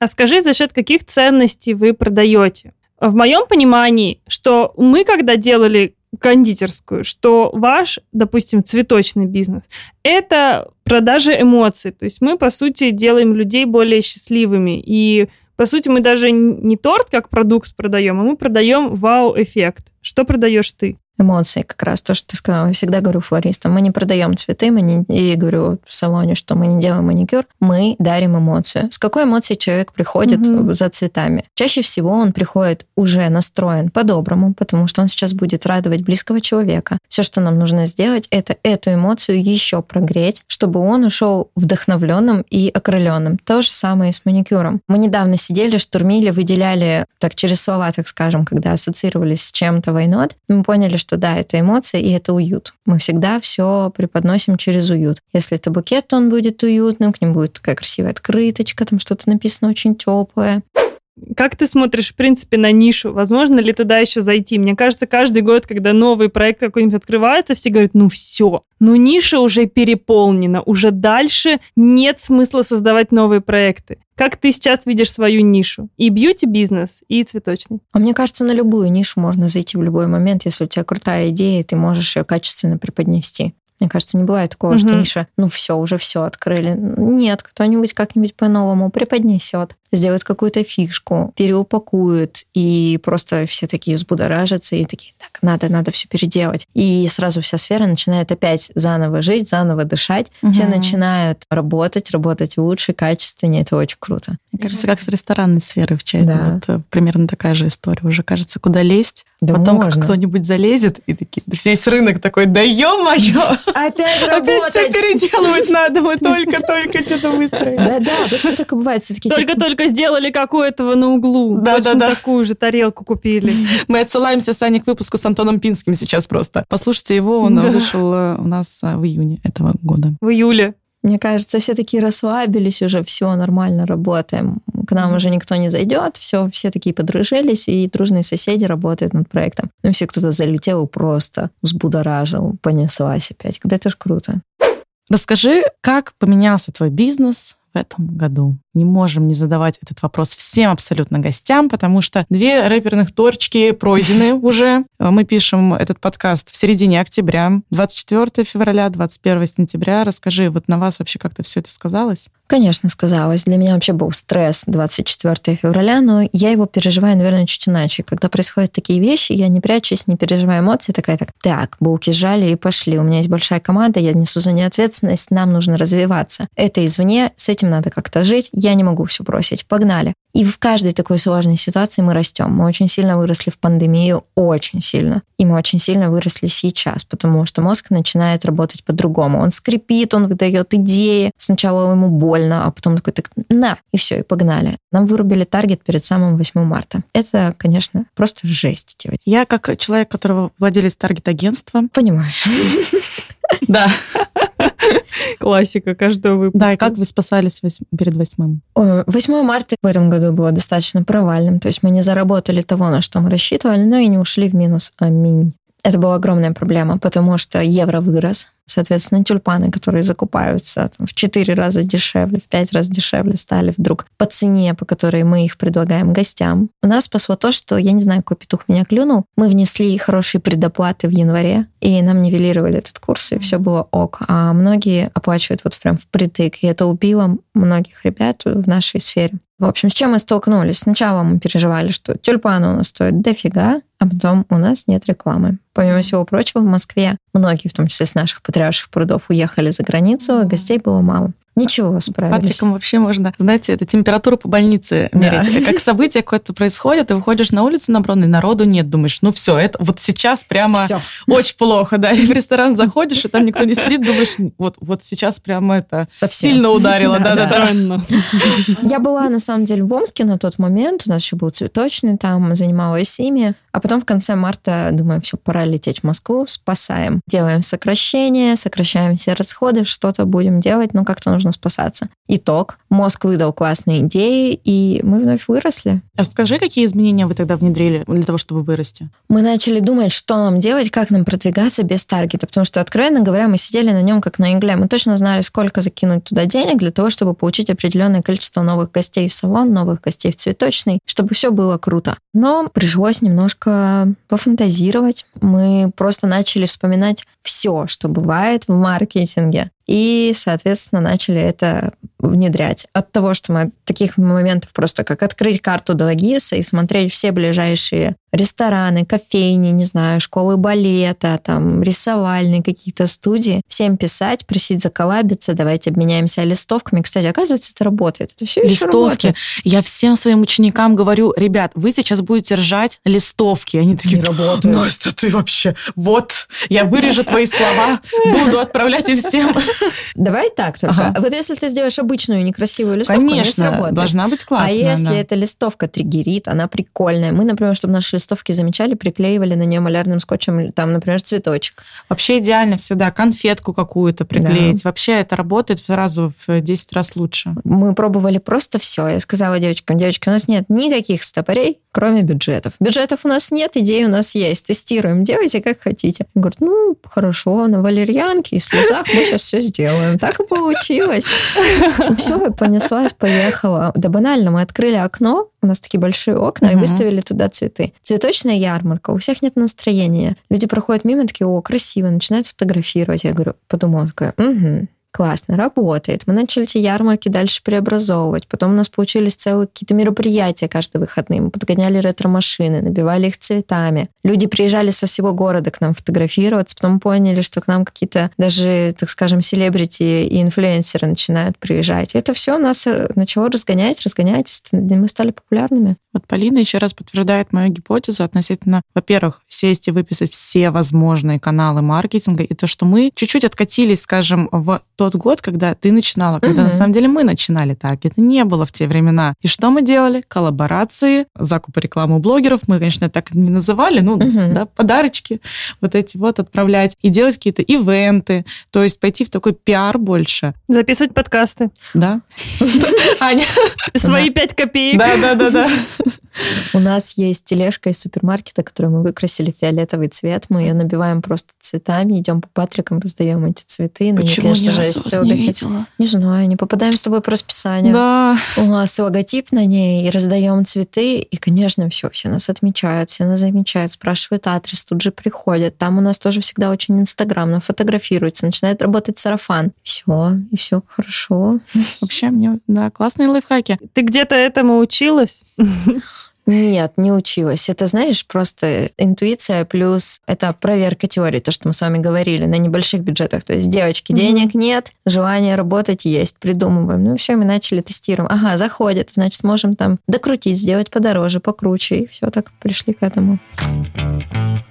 А скажи, за счет каких ценностей вы продаете? В моем понимании, что мы, когда делали кондитерскую, что ваш, допустим, цветочный бизнес, это продажа эмоций. То есть мы, по сути, делаем людей более счастливыми. И по сути, мы даже не торт как продукт продаем, а мы продаем вау-эффект. Что продаешь ты? эмоции, как раз то, что ты сказала. Я всегда говорю флористам, мы не продаем цветы, мы не, и говорю в салоне, что мы не делаем маникюр, мы дарим эмоцию. С какой эмоцией человек приходит угу. за цветами? Чаще всего он приходит уже настроен по-доброму, потому что он сейчас будет радовать близкого человека. Все, что нам нужно сделать, это эту эмоцию еще прогреть, чтобы он ушел вдохновленным и окрыленным. То же самое и с маникюром. Мы недавно сидели, штурмили, выделяли, так через слова, так скажем, когда ассоциировались с чем-то войнот, мы поняли, что что да, это эмоции и это уют. Мы всегда все преподносим через уют. Если это букет, то он будет уютным, к нему будет такая красивая открыточка, там что-то написано очень теплое. Как ты смотришь, в принципе, на нишу? Возможно ли туда еще зайти? Мне кажется, каждый год, когда новый проект какой-нибудь открывается, все говорят, ну все, ну ниша уже переполнена, уже дальше нет смысла создавать новые проекты. Как ты сейчас видишь свою нишу? И бьюти-бизнес, и цветочный. А мне кажется, на любую нишу можно зайти в любой момент, если у тебя крутая идея, и ты можешь ее качественно преподнести. Мне кажется, не бывает такого, угу. что ниша, ну все, уже все открыли. Нет, кто-нибудь как-нибудь по-новому преподнесет. Сделают какую-то фишку, переупакуют, и просто все такие взбудоражатся, и такие, так, надо, надо все переделать. И сразу вся сфера начинает опять заново жить, заново дышать. Мгм. Все начинают работать, работать лучше, качественнее. Это очень круто. Мне кажется, как с ресторанной сферы в чате. Да. Вот, э, примерно такая же история. Уже кажется, куда лезть. Да Потом как можно. кто-нибудь залезет, и такие, весь рынок такой, да ё-моё! Опять Опять все переделывать надо, мы только-только что-то выстроили. Да-да, точно так и бывает. Все такие, Только-только сделали как у этого на углу. Да, Точно да, да. такую же тарелку купили. Мы отсылаемся, Саня, к выпуску с Антоном Пинским сейчас просто. Послушайте его, он Да. вышел э, у нас э, в июне этого года. В июле. Мне кажется, все такие расслабились уже, все нормально работаем. К нам уже никто не зайдет, все, все такие подружились, и дружные соседи работают над проектом. Ну, все кто-то залетел и просто взбудоражил, понеслась опять. Да это ж круто. Расскажи, как поменялся твой бизнес в этом году? Не можем не задавать этот вопрос всем абсолютно гостям, потому что две рэперных точки пройдены уже. Мы пишем этот подкаст в середине октября, 24 февраля, 21 сентября. Расскажи, вот на вас вообще как-то все это сказалось? Конечно, сказалось. Для меня вообще был стресс 24 февраля, но я его переживаю, наверное, чуть иначе. Когда происходят такие вещи, я не прячусь, не переживаю эмоции, такая так, так, булки сжали и пошли. У меня есть большая команда, я несу за нее ответственность, нам нужно развиваться. Это извне, с этим надо как-то жить, я не могу все бросить. Погнали. И в каждой такой сложной ситуации мы растем. Мы очень сильно выросли в пандемию, очень сильно. И мы очень сильно выросли сейчас, потому что мозг начинает работать по-другому. Он скрипит, он выдает идеи. Сначала ему больно, а потом такой, так, на, и все, и погнали. Нам вырубили таргет перед самым 8 марта. Это, конечно, просто жесть, девочки. Я как человек, которого владелец таргет-агентства, Понимаешь? да, Классика каждого выпуска. да, и как вы спасались вось- перед восьмым? Ой, 8 марта в этом году было достаточно провальным. То есть мы не заработали того, на что мы рассчитывали, но и не ушли в минус. Аминь. Это была огромная проблема, потому что евро вырос. Соответственно, тюльпаны, которые закупаются там, в 4 раза дешевле, в 5 раз дешевле стали вдруг по цене, по которой мы их предлагаем гостям. У нас спасло то, что, я не знаю, какой петух меня клюнул, мы внесли хорошие предоплаты в январе, и нам нивелировали этот курс, и все было ок. А многие оплачивают вот прям впритык, и это убило многих ребят в нашей сфере. В общем, с чем мы столкнулись? Сначала мы переживали, что тюльпаны у нас стоят дофига, а потом у нас нет рекламы. Помимо всего прочего, в Москве многие, в том числе с наших потрясших прудов, уехали за границу, а гостей было мало. Ничего, справились. Патриком вообще можно, знаете, это температуру по больнице мерить. Да. Как событие какое-то происходит, ты выходишь на улицу на Бронной, народу нет, думаешь, ну все, это вот сейчас прямо Всё. очень плохо, да. И в ресторан заходишь, и там никто не сидит, думаешь, вот, вот сейчас прямо это Совсем. сильно ударило, Да, да-да-да. Странно. Я была, на самом деле, в Омске на тот момент. У нас еще был цветочный, там занималась ими. А потом в конце марта, думаю, все, пора лететь в Москву, спасаем. Делаем сокращения, сокращаем все расходы, что-то будем делать, но как-то нужно спасаться. Итог. Мозг выдал классные идеи, и мы вновь выросли. А скажи, какие изменения вы тогда внедрили для того, чтобы вырасти? Мы начали думать, что нам делать, как нам продвигаться без таргета, потому что, откровенно говоря, мы сидели на нем как на игле. Мы точно знали, сколько закинуть туда денег для того, чтобы получить определенное количество новых гостей в салон, новых гостей в цветочный, чтобы все было круто. Но пришлось немножко пофантазировать. Мы просто начали вспоминать все, что бывает в маркетинге. И, соответственно, начали это внедрять. От того, что мы от таких моментов просто как открыть карту Дологиса и смотреть все ближайшие рестораны, кофейни, не знаю, школы балета, там, рисовальные какие-то студии, всем писать, просить заколабиться, давайте обменяемся листовками. Кстати, оказывается, это работает. Это все еще Листовки. работает. Я всем своим ученикам говорю, ребят, вы сейчас будете ржать листовки. Они такие, работает. Настя, ты вообще, вот, я вырежу твои слова, буду отправлять им всем. Давай так только. Ага. Вот если ты сделаешь обычную некрасивую листовку, она не Конечно, сработает. должна быть А классная. если да. эта листовка триггерит, она прикольная. Мы, например, чтобы наши листовки замечали, приклеивали на нее малярным скотчем, там, например, цветочек. Вообще идеально всегда конфетку какую-то приклеить. Вообще это работает сразу в 10 раз лучше. Мы пробовали просто все. Я сказала девочкам, девочки, у нас нет никаких стопорей, кроме бюджетов. Бюджетов у нас нет, идей у нас есть. Тестируем, делайте как хотите. Я говорю, ну, хорошо, на валерьянке и слезах мы сейчас все сделаем. Так и получилось. Все, понеслась, поехала. Да банально, мы открыли окно, у нас такие большие окна, и выставили туда цветы. Цветочная ярмарка, у всех нет настроения. Люди проходят мимо, такие, о, красиво, начинают фотографировать. Я говорю, подумала, такая, угу, Классно, работает. Мы начали эти ярмарки дальше преобразовывать. Потом у нас получились целые какие-то мероприятия каждые выходные. Мы подгоняли ретро-машины, набивали их цветами. Люди приезжали со всего города к нам фотографироваться. Потом поняли, что к нам какие-то даже, так скажем, селебрити и инфлюенсеры начинают приезжать. Это все нас э, начало разгонять, разгонять. Мы стали популярными. Вот Полина еще раз подтверждает мою гипотезу относительно, во-первых, сесть и выписать все возможные каналы маркетинга, и то, что мы чуть-чуть откатились, скажем, в тот год, когда ты начинала, когда Мгм. на самом деле мы начинали таргет, не было в те времена. И что мы делали? Коллаборации, закупы рекламы у блогеров, мы, конечно, так не называли, ну, Мгм. да, подарочки вот эти вот отправлять и делать какие-то ивенты, то есть пойти в такой пиар больше, Записывать подкасты. да? Аня? Свои пять копеек. Да, да, да, да. У нас есть тележка из супермаркета, которую мы выкрасили в фиолетовый цвет. Мы ее набиваем просто цветами, идем по Патрикам, раздаем эти цветы. На них, Почему конечно ни же, разу не видела? Не знаю, не попадаем с тобой по расписанию. Да. У нас логотип на ней, и раздаем цветы, и, конечно, все, все нас отмечают, все нас замечают, спрашивают адрес, тут же приходят. Там у нас тоже всегда очень инстаграмно фотографируется, начинает работать сарафан. Все, и все хорошо. Вообще, мне, да, классные лайфхаки. Ты где-то этому училась? Нет, не училась. Это, знаешь, просто интуиция плюс это проверка теории, то, что мы с вами говорили, на небольших бюджетах. То есть, девочки, денег нет, желание работать есть, придумываем. Ну, все, мы начали тестируем. Ага, заходит, значит, можем там докрутить, сделать подороже, покруче, и все так пришли к этому.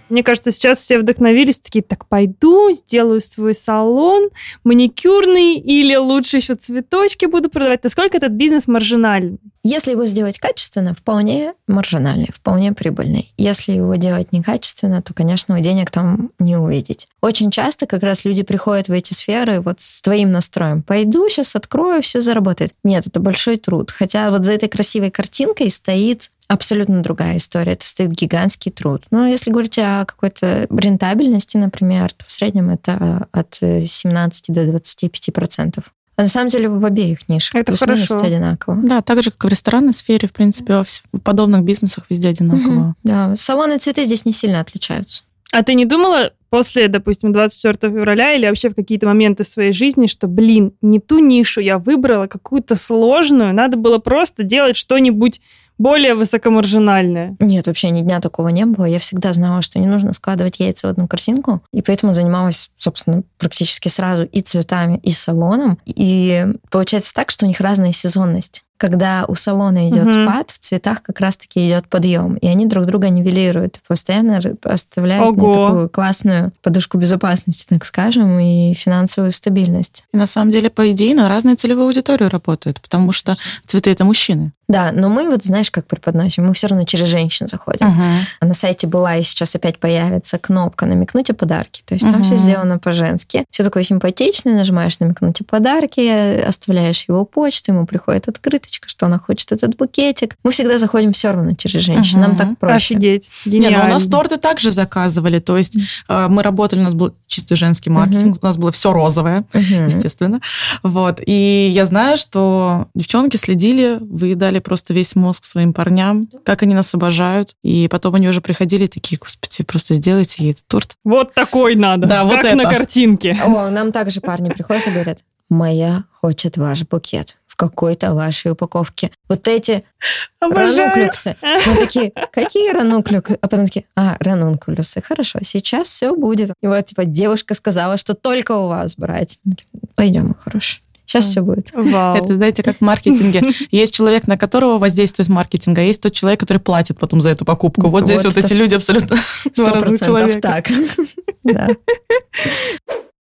Мне кажется, сейчас все вдохновились, такие, так пойду, сделаю свой салон маникюрный, или лучше еще цветочки буду продавать. Насколько этот бизнес маржинальный? Если его сделать качественно, вполне маржинальный, вполне прибыльный. Если его делать некачественно, то, конечно, вы денег там не увидите. Очень часто как раз люди приходят в эти сферы вот с твоим настроем. Пойду, сейчас открою, все заработает. Нет, это большой труд. Хотя вот за этой красивой картинкой стоит абсолютно другая история. Это стоит гигантский труд. Но если говорить о какой-то рентабельности, например, то в среднем это от 17 до 25 процентов. А на самом деле в обеих нишах Это плюс-минус хорошо. одинаково. Да, так же, как и в ресторанной сфере, в принципе, в подобных бизнесах везде одинаково. Мгм, Да, салоны цветы здесь не сильно отличаются. А ты не думала после, допустим, 24 февраля или вообще в какие-то моменты своей жизни, что, блин, не ту нишу я выбрала, какую-то сложную, надо было просто делать что-нибудь более высокомаржинальное? Нет, вообще ни дня такого не было. Я всегда знала, что не нужно складывать яйца в одну корзинку, и поэтому занималась, собственно, практически сразу и цветами, и салоном. И получается так, что у них разная сезонность. Когда у салона идет Мгм. спад, в цветах как раз-таки идет подъем, и они друг друга нивелируют, и постоянно оставляют мне такую классную подушку безопасности, так скажем, и финансовую стабильность. И на самом деле, по идее, на разную целевую аудиторию работают, потому что цветы это мужчины. Да, но мы вот знаешь, как преподносим, мы все равно через женщин заходим. А На сайте была и сейчас опять появится кнопка «Намекнуть о подарке». То есть там Мгм. все сделано по-женски. Все такое симпатичное, нажимаешь «Намекнуть о подарке», оставляешь его почту, ему приходит открыточка, что она хочет этот букетик. Мы всегда заходим все равно через женщин, нам Мгм. так проще. Офигеть. Не, ну у нас торты также заказывали, то есть э, мы работали, у нас был чисто женский маркетинг, у нас было все розовое, Мгм. естественно. Вот. И я знаю, что девчонки следили, выедали просто весь мозг своим парням, как они нас обожают. И потом они уже приходили такие, господи, просто сделайте ей этот торт. Вот такой надо. Да, вот как на это. картинке. О, нам также парни приходят и говорят, моя хочет ваш букет какой-то вашей упаковке. Вот эти ранункулюсы. Мы такие, какие ранункулюсы? А потом такие, а, ранункулюсы. Хорошо, сейчас все будет. И вот, типа, девушка сказала, что только у вас брать. Пойдем, мой хороший. Сейчас все будет. Вау. Это, знаете, как в маркетинге. Есть человек, на которого воздействует маркетинг, а есть тот человек, который платит потом за эту покупку. Вот здесь Вот вот это эти люди абсолютно Сто процентов так. Да.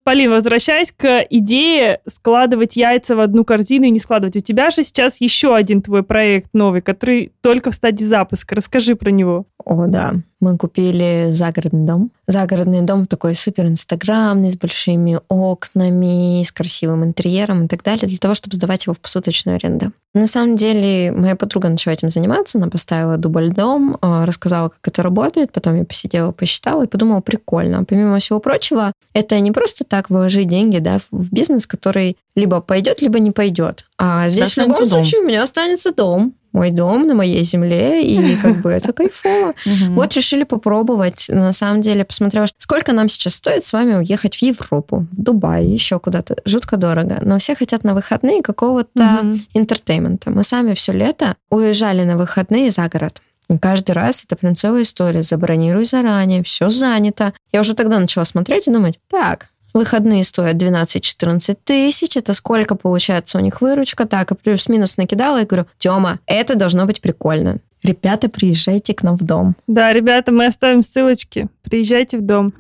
Полин, возвращаясь к идее складывать яйца в одну корзину и не складывать. У тебя же сейчас еще один твой проект новый, который только в стадии запуска. Расскажи про него. О, да. Мы купили загородный дом. Загородный дом такой супер инстаграмный, с большими окнами, с красивым интерьером и так далее, для того, чтобы сдавать его в посуточную аренду. На самом деле, моя подруга начала этим заниматься, она поставила дубль дом, э, рассказала, как это работает, потом я посидела, посчитала и подумала, прикольно. Помимо всего прочего, это не просто так вложить деньги да, в- бизнес, который либо пойдет, либо не пойдет. А здесь в любом дом. случае у меня останется дом. Мой дом на моей земле, и как бы это кайфово. Вот решили попробовать. На самом деле, посмотрела, сколько нам сейчас стоит с вами уехать в Европу, в Дубай, еще куда-то. Жутко дорого. Но все хотят на выходные какого-то entertainment а. Мы сами все лето уезжали на выходные за город. И каждый раз это прям целая история. Забронируй заранее, все занято. Я уже тогда начала смотреть и думать, так, Выходные стоят 12-14 тысяч. Это сколько получается у них выручка? Так, и плюс-минус накидала и говорю, Тёма, это должно быть прикольно. Ребята, приезжайте к нам в дом. Да, ребята, мы оставим ссылочки. Приезжайте в дом.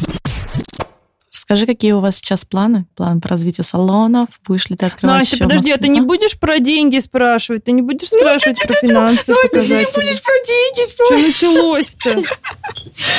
Скажи, какие у вас сейчас планы? План по развитию салонов? Будешь ли ты открывать Настя, подожди, а ты не будешь про деньги спрашивать? Ты не будешь спрашивать про финансы? Ну, ты не будешь про деньги спрашивать. Что началось-то?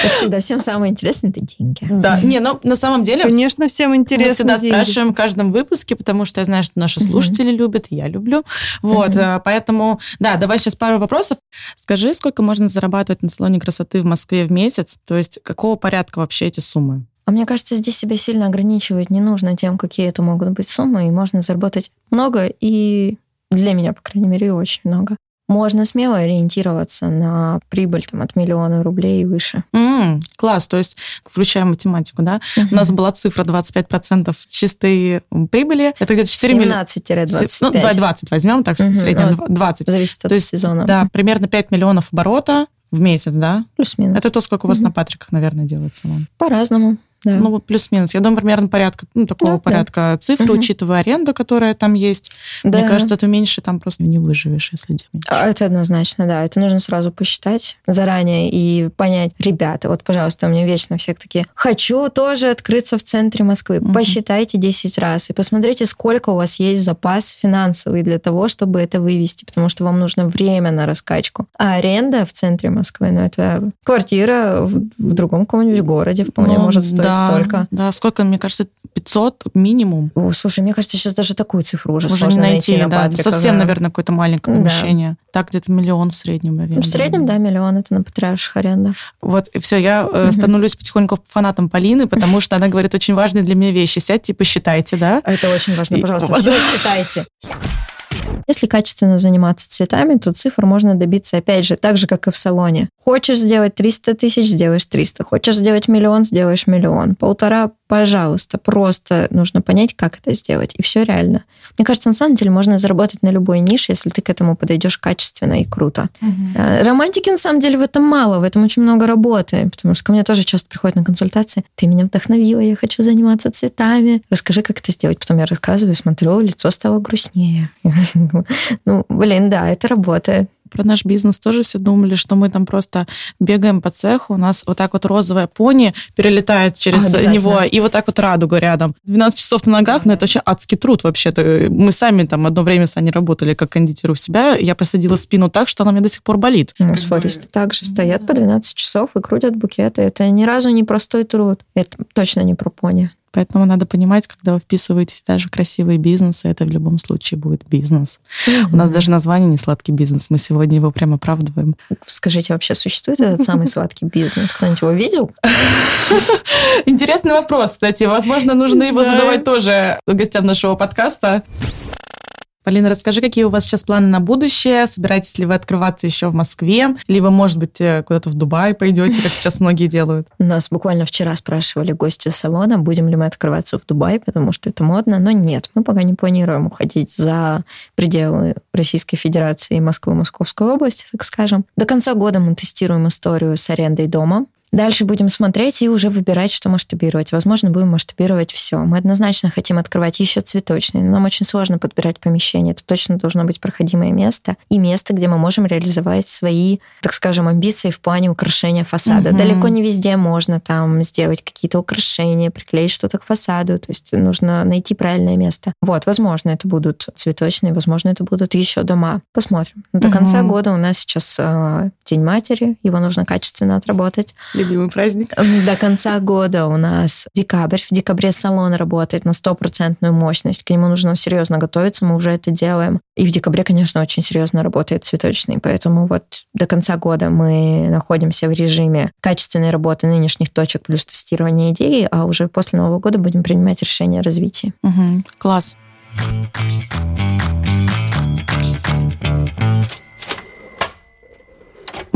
Как всегда, всем самое интересное – это деньги. Да, не, ну, на самом деле... Конечно, всем интересно Мы всегда спрашиваем в каждом выпуске, потому что я знаю, что наши слушатели любят, я люблю. Вот, э, поэтому, да, давай сейчас пару вопросов. Скажи, сколько можно зарабатывать на салоне красоты в Москве в месяц? То есть, какого порядка вообще эти суммы? А мне кажется, здесь себя сильно ограничивать не нужно тем, какие это могут быть суммы, и можно заработать много, и для меня, по крайней мере, очень много. Можно смело ориентироваться на прибыль там, от миллиона рублей и выше. Mm, класс, то есть включаем математику, да? Uh-huh. У нас была цифра 25% чистой прибыли. Это где-то 4 миллиона. 17-25. Ну, давай 20 возьмем, так, uh-huh. среднем 20. Зависит от то есть, сезона. Да, примерно 5 миллионов оборота в месяц, да? Плюс-минус. Это то, сколько у вас uh-huh. на Патриках, наверное, делается. По-разному. Да. Ну, плюс-минус. Я думаю, примерно порядка, ну, такого да, порядка да. цифры, угу. учитывая аренду, которая там есть. Да. Мне кажется, это меньше там просто не выживешь, если меньше. А, это однозначно, да. Это нужно сразу посчитать заранее и понять, ребята, вот, пожалуйста, у меня вечно все такие, хочу тоже открыться в центре Москвы. Угу. Посчитайте 10 раз и посмотрите, сколько у вас есть запас финансовый для того, чтобы это вывести, потому что вам нужно время на раскачку. А аренда в центре Москвы, ну, это квартира в, в другом каком-нибудь городе вполне ну, может стоить да столько. Да, сколько, мне кажется, 500 минимум. О, слушай, мне кажется, сейчас даже такую цифру уже, уже сложно найти, найти на да, Патрика. Совсем, да. наверное, какое-то маленькое помещение. Да. Так, где-то миллион в среднем. Аренда. В среднем, да, миллион, это на патриарших аренда. Вот, и все, я угу. становлюсь потихоньку фанатом Полины, потому что она говорит очень важные для меня вещи. Сядьте и посчитайте, да? Это очень важно, пожалуйста, все считайте. Если качественно заниматься цветами, то цифр можно добиться, опять же, так же, как и в салоне. Хочешь сделать 300 тысяч, сделаешь 300. Хочешь сделать миллион, сделаешь миллион. Полтора, пожалуйста. Просто нужно понять, как это сделать. И все реально. Мне кажется, на самом деле можно заработать на любой нише, если ты к этому подойдешь качественно и круто. Угу. Романтики, на самом деле, в этом мало. В этом очень много работы. Потому что ко мне тоже часто приходят на консультации. Ты меня вдохновила, я хочу заниматься цветами. Расскажи, как это сделать. Потом я рассказываю, смотрю, лицо стало грустнее. Ну, блин, да, это работает про наш бизнес тоже все думали, что мы там просто бегаем по цеху, у нас вот так вот розовая пони перелетает через а, него, и вот так вот радуга рядом. 12 часов на ногах, но это вообще адский труд вообще-то. Мы сами там одно время с Аней работали как кондитер у себя, я посадила спину так, что она мне до сих пор болит. Ну, флористы также стоят по 12 часов и крутят букеты. Это ни разу не простой труд. Это точно не про пони. Поэтому надо понимать, когда вы вписываетесь даже красивые бизнесы, это в любом случае будет бизнес. Mm-hmm. У нас даже название не сладкий бизнес. Мы сегодня его прям оправдываем. Скажите, вообще существует этот самый сладкий бизнес? Кто-нибудь его видел? Интересный вопрос, кстати. Возможно, нужно его задавать тоже гостям нашего подкаста. Полина, расскажи, какие у вас сейчас планы на будущее? Собираетесь ли вы открываться еще в Москве? Либо, может быть, э, куда-то в Дубай пойдете, как сейчас многие делают? Нас буквально вчера спрашивали гости салона, будем ли мы открываться в Дубай, потому что это модно, но нет, мы пока не планируем уходить за пределы Российской Федерации и Москвы, Московской области, так скажем. До конца года мы тестируем историю с арендой дома. Дальше будем смотреть и уже выбирать, что масштабировать. Возможно, будем масштабировать все. Мы однозначно хотим открывать еще цветочные, но нам очень сложно подбирать помещение. Это точно должно быть проходимое место и место, где мы можем реализовать свои, так скажем, амбиции в плане украшения фасада. Угу. Далеко не везде можно там сделать какие-то украшения, приклеить что-то к фасаду. То есть нужно найти правильное место. Вот, возможно, это будут цветочные, возможно, это будут еще дома. Посмотрим. До угу. конца года у нас сейчас э, День матери, его нужно качественно отработать любимый праздник. До конца года у нас декабрь. В декабре салон работает на стопроцентную мощность. К нему нужно серьезно готовиться, мы уже это делаем. И в декабре, конечно, очень серьезно работает цветочный. Поэтому вот до конца года мы находимся в режиме качественной работы нынешних точек плюс тестирования идеи, а уже после Нового года будем принимать решения о развитии. Угу, класс.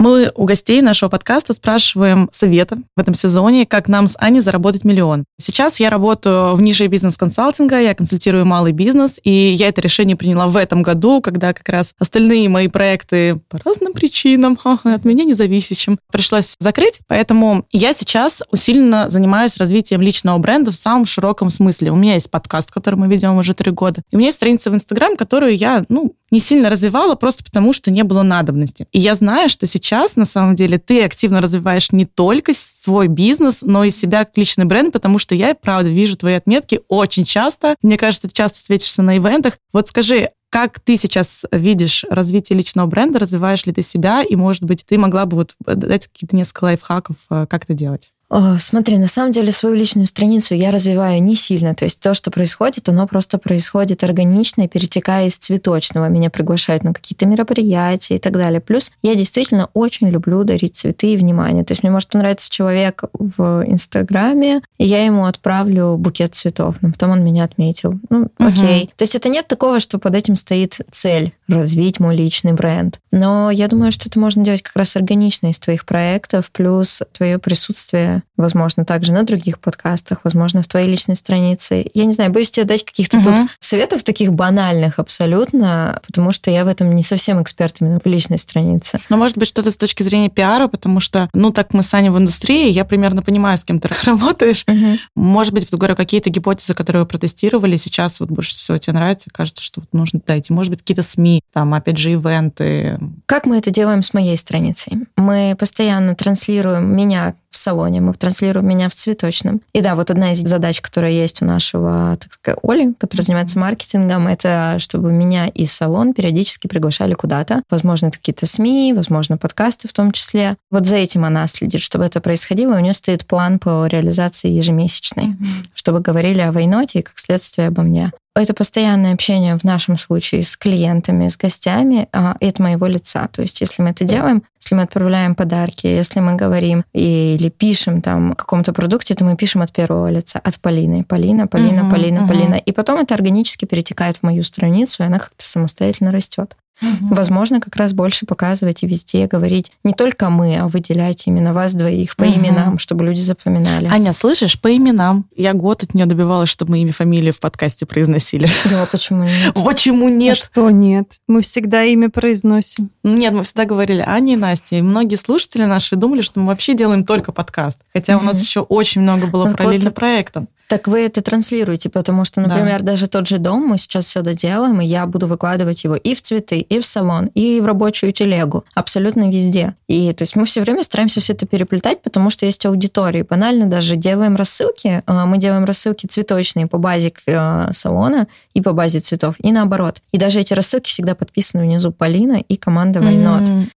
Мы у гостей нашего подкаста спрашиваем совета в этом сезоне, как нам с Аней заработать миллион. Сейчас я работаю в нише бизнес-консалтинга, я консультирую малый бизнес, и я это решение приняла в этом году, когда как раз остальные мои проекты по разным причинам, от меня независящим, пришлось закрыть. Поэтому я сейчас усиленно занимаюсь развитием личного бренда в самом широком смысле. У меня есть подкаст, который мы ведем уже три года. И у меня есть страница в Инстаграм, которую я, ну, не сильно развивала, просто потому что не было надобности. И я знаю, что сейчас, на самом деле, ты активно развиваешь не только свой бизнес, но и себя как личный бренд, потому что я, правда, вижу твои отметки очень часто. Мне кажется, ты часто светишься на ивентах. Вот скажи, как ты сейчас видишь развитие личного бренда, развиваешь ли ты себя, и, может быть, ты могла бы вот дать какие-то несколько лайфхаков, э, как это делать? Смотри, на самом деле свою личную страницу я развиваю не сильно. То есть то, что происходит, оно просто происходит органично, перетекая из цветочного. Меня приглашают на какие-то мероприятия и так далее. Плюс я действительно очень люблю дарить цветы и внимание. То есть мне может понравиться человек в Инстаграме, и я ему отправлю букет цветов, но потом он меня отметил. Ну, окей. Угу. То есть это нет такого, что под этим стоит цель развить мой личный бренд. Но я думаю, что это можно делать как раз органично из твоих проектов, плюс твое присутствие возможно, также на других подкастах, возможно, в твоей личной странице. Я не знаю, боюсь тебе дать каких-то угу. тут советов таких банальных абсолютно, потому что я в этом не совсем эксперт именно в личной странице. Но, может быть, что-то с точки зрения пиара, потому что, ну, так мы с Аней в индустрии, я примерно понимаю, с кем ты работаешь. Угу. Может быть, говорю, какие-то гипотезы, которые вы протестировали, сейчас вот больше всего тебе нравится, кажется, что вот нужно дать. Может быть, какие-то СМИ, там, опять же, ивенты. Как мы это делаем с моей страницей? Мы постоянно транслируем меня в салоне, мы транслируем меня в цветочном. И да, вот одна из задач, которая есть у нашего, так сказать, Оли, которая занимается маркетингом, это чтобы меня из салон периодически приглашали куда-то. Возможно, это какие-то СМИ, возможно, подкасты в том числе. Вот за этим она следит, чтобы это происходило. У нее стоит план по реализации ежемесячной, mm-hmm. чтобы говорили о войноте и, как следствие, обо мне. Это постоянное общение в нашем случае с клиентами, с гостями а, от моего лица. То есть, если мы это делаем, если мы отправляем подарки, если мы говорим или пишем там о каком-то продукте, то мы пишем от первого лица, от Полины. Полина, Полина, uh-huh, Полина, uh-huh. Полина. И потом это органически перетекает в мою страницу, и она как-то самостоятельно растет. Угу. Возможно, как раз больше показывать и везде говорить не только мы, а выделять именно вас двоих по угу. именам, чтобы люди запоминали. Аня, слышишь, по именам. Я год от нее добивалась, чтобы мы имя, фамилию в подкасте произносили. Да, почему нет? Почему нет? А что нет? Мы всегда имя произносим. Нет, мы всегда говорили Аня и Настя. И многие слушатели наши думали, что мы вообще делаем только подкаст. Хотя у нас еще очень много было параллельно проектов. Так вы это транслируете, потому что, например, да. даже тот же дом, мы сейчас все доделаем, и я буду выкладывать его и в цветы, и в салон, и в рабочую телегу, абсолютно везде. И то есть мы все время стараемся все это переплетать, потому что есть аудитории. Банально даже делаем рассылки, э, мы делаем рассылки цветочные по базе э, салона и по базе цветов, и наоборот. И даже эти рассылки всегда подписаны внизу Полина и команда Вайнот. Mm-hmm.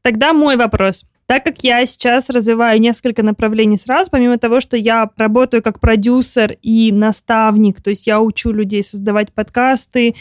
Тогда мой вопрос. Так как я сейчас развиваю несколько направлений сразу, помимо того, что я работаю как продюсер и наставник, то есть я учу людей создавать подкасты,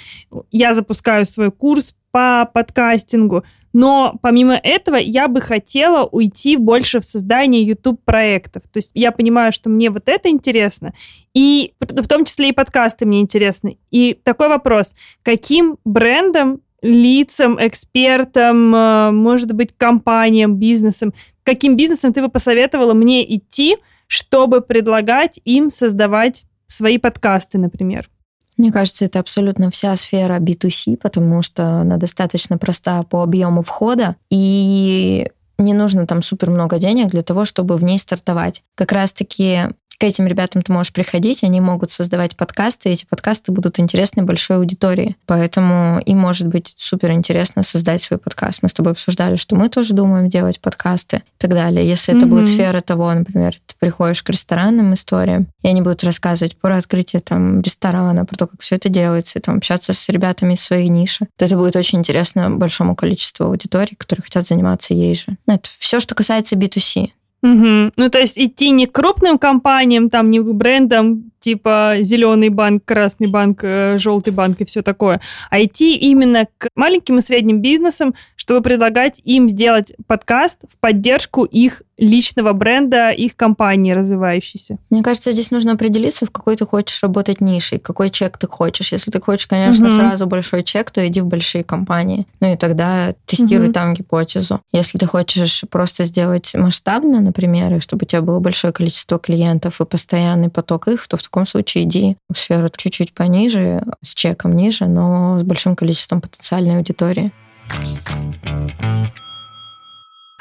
я запускаю свой курс по подкастингу, но помимо этого я бы хотела уйти больше в создание YouTube-проектов. То есть я понимаю, что мне вот это интересно, и в том числе и подкасты мне интересны. И такой вопрос, каким брендом лицам, экспертам, э, может быть, компаниям, бизнесам, каким бизнесом ты бы посоветовала мне идти, чтобы предлагать им создавать свои подкасты, например? Мне кажется, это абсолютно вся сфера B2C, потому что она достаточно проста по объему входа, и не нужно там супер много денег для того, чтобы в ней стартовать. Как раз-таки к этим ребятам ты можешь приходить, они могут создавать подкасты, и эти подкасты будут интересны большой аудитории. Поэтому им может быть супер интересно создать свой подкаст. Мы с тобой обсуждали, что мы тоже думаем делать подкасты и так далее. Если это mm-hmm. будет сфера того, например, ты приходишь к ресторанным историям, и они будут рассказывать про открытие там ресторана, про то, как все это делается, и там общаться с ребятами из своей ниши, то это будет очень интересно большому количеству аудиторий, которые хотят заниматься ей же. Ну, это все, что касается B2C. Угу. Ну, то есть идти не к крупным компаниям, там, не к брендам типа зеленый банк, красный банк, э, желтый банк и все такое, а идти именно к маленьким и средним бизнесам, чтобы предлагать им сделать подкаст в поддержку их личного бренда, их компании развивающейся. Мне кажется, здесь нужно определиться, в какой ты хочешь работать нишей, какой чек ты хочешь. Если ты хочешь, конечно, Мгм. сразу большой чек, то иди в большие компании. Ну и тогда тестируй Мгм. там гипотезу. Если ты хочешь просто сделать масштабно, например, и чтобы у тебя было большое количество клиентов и постоянный поток их, то в таком случае иди в сферу чуть-чуть пониже, с чеком ниже, но с большим количеством потенциальной аудитории.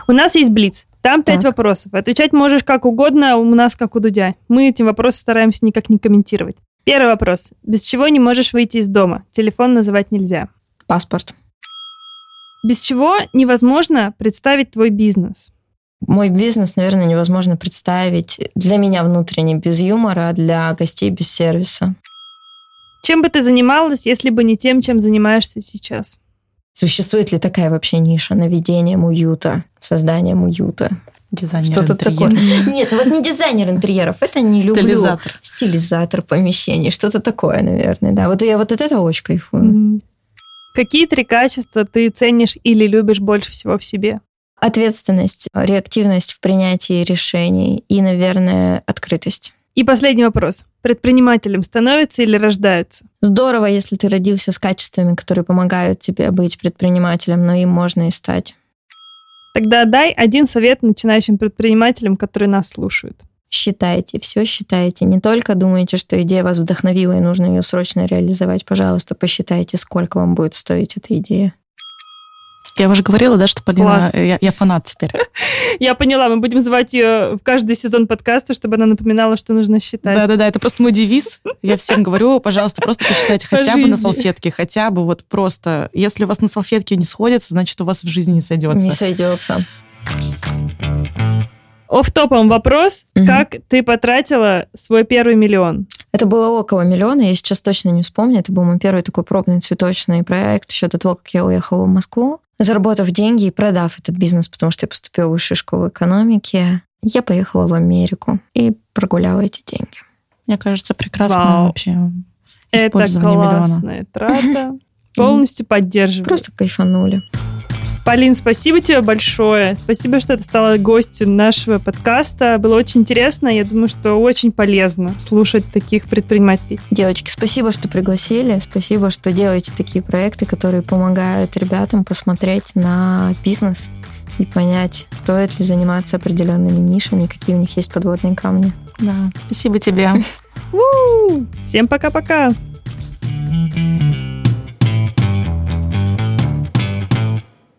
У нас есть Блиц. Там пять вопросов. Отвечать можешь как угодно, у нас как у Дудя. Мы эти вопросы стараемся никак не комментировать. Первый вопрос. Без чего не можешь выйти из дома? Телефон называть нельзя. Паспорт. Без чего невозможно представить твой бизнес? Мой бизнес, наверное, невозможно представить для меня внутренне без юмора, а для гостей без сервиса. Чем бы ты занималась, если бы не тем, чем занимаешься сейчас? Существует ли такая вообще ниша наведением уюта, созданием уюта? Дизайнер Что-то такое. Нет, ну вот не дизайнер интерьеров, это не люблю. Стилизатор. Стилизатор помещений, что-то такое, наверное, да. Вот я вот от этого очень кайфую. Какие три качества ты ценишь или любишь больше всего в себе? Ответственность, реактивность в принятии решений и, наверное, открытость. И последний вопрос. Предпринимателем становятся или рождаются? Здорово, если ты родился с качествами, которые помогают тебе быть предпринимателем, но им можно и стать. Тогда дай один совет начинающим предпринимателям, которые нас слушают. Считайте, все считайте. Не только думайте, что идея вас вдохновила и нужно ее срочно реализовать. Пожалуйста, посчитайте, сколько вам будет стоить эта идея. Я уже говорила, да, что Полина, я, я фанат теперь. Я поняла, мы будем звать ее в каждый сезон подкаста, чтобы она напоминала, что нужно считать. Да-да-да, это просто мой девиз. Я всем говорю, пожалуйста, просто посчитайте По хотя бы на салфетке, хотя бы вот просто. Если у вас на салфетке не сходится, значит, у вас в жизни не сойдется. Не сойдется. Офф-топом вопрос. Как ты потратила свой первый миллион? Это было около миллиона, я сейчас точно не вспомню. Это был мой первый такой пробный цветочный проект еще до того, как я уехала в Москву. Заработав деньги и продав этот бизнес, потому что я поступила в высшую школу экономики, я поехала в Америку и прогуляла эти деньги. Мне кажется, прекрасно Вау. вообще. Это Использование миллиона. классная трата. Полностью поддерживаю. Просто кайфанули. Полин, спасибо тебе большое. Спасибо, что ты стала гостью нашего подкаста. Было очень интересно. Я думаю, что очень полезно слушать таких предпринимателей. Девочки, спасибо, что пригласили. Спасибо, что делаете такие проекты, которые помогают ребятам посмотреть на бизнес и понять, стоит ли заниматься определенными нишами, какие у них есть подводные камни. Да. Спасибо тебе. Всем пока-пока.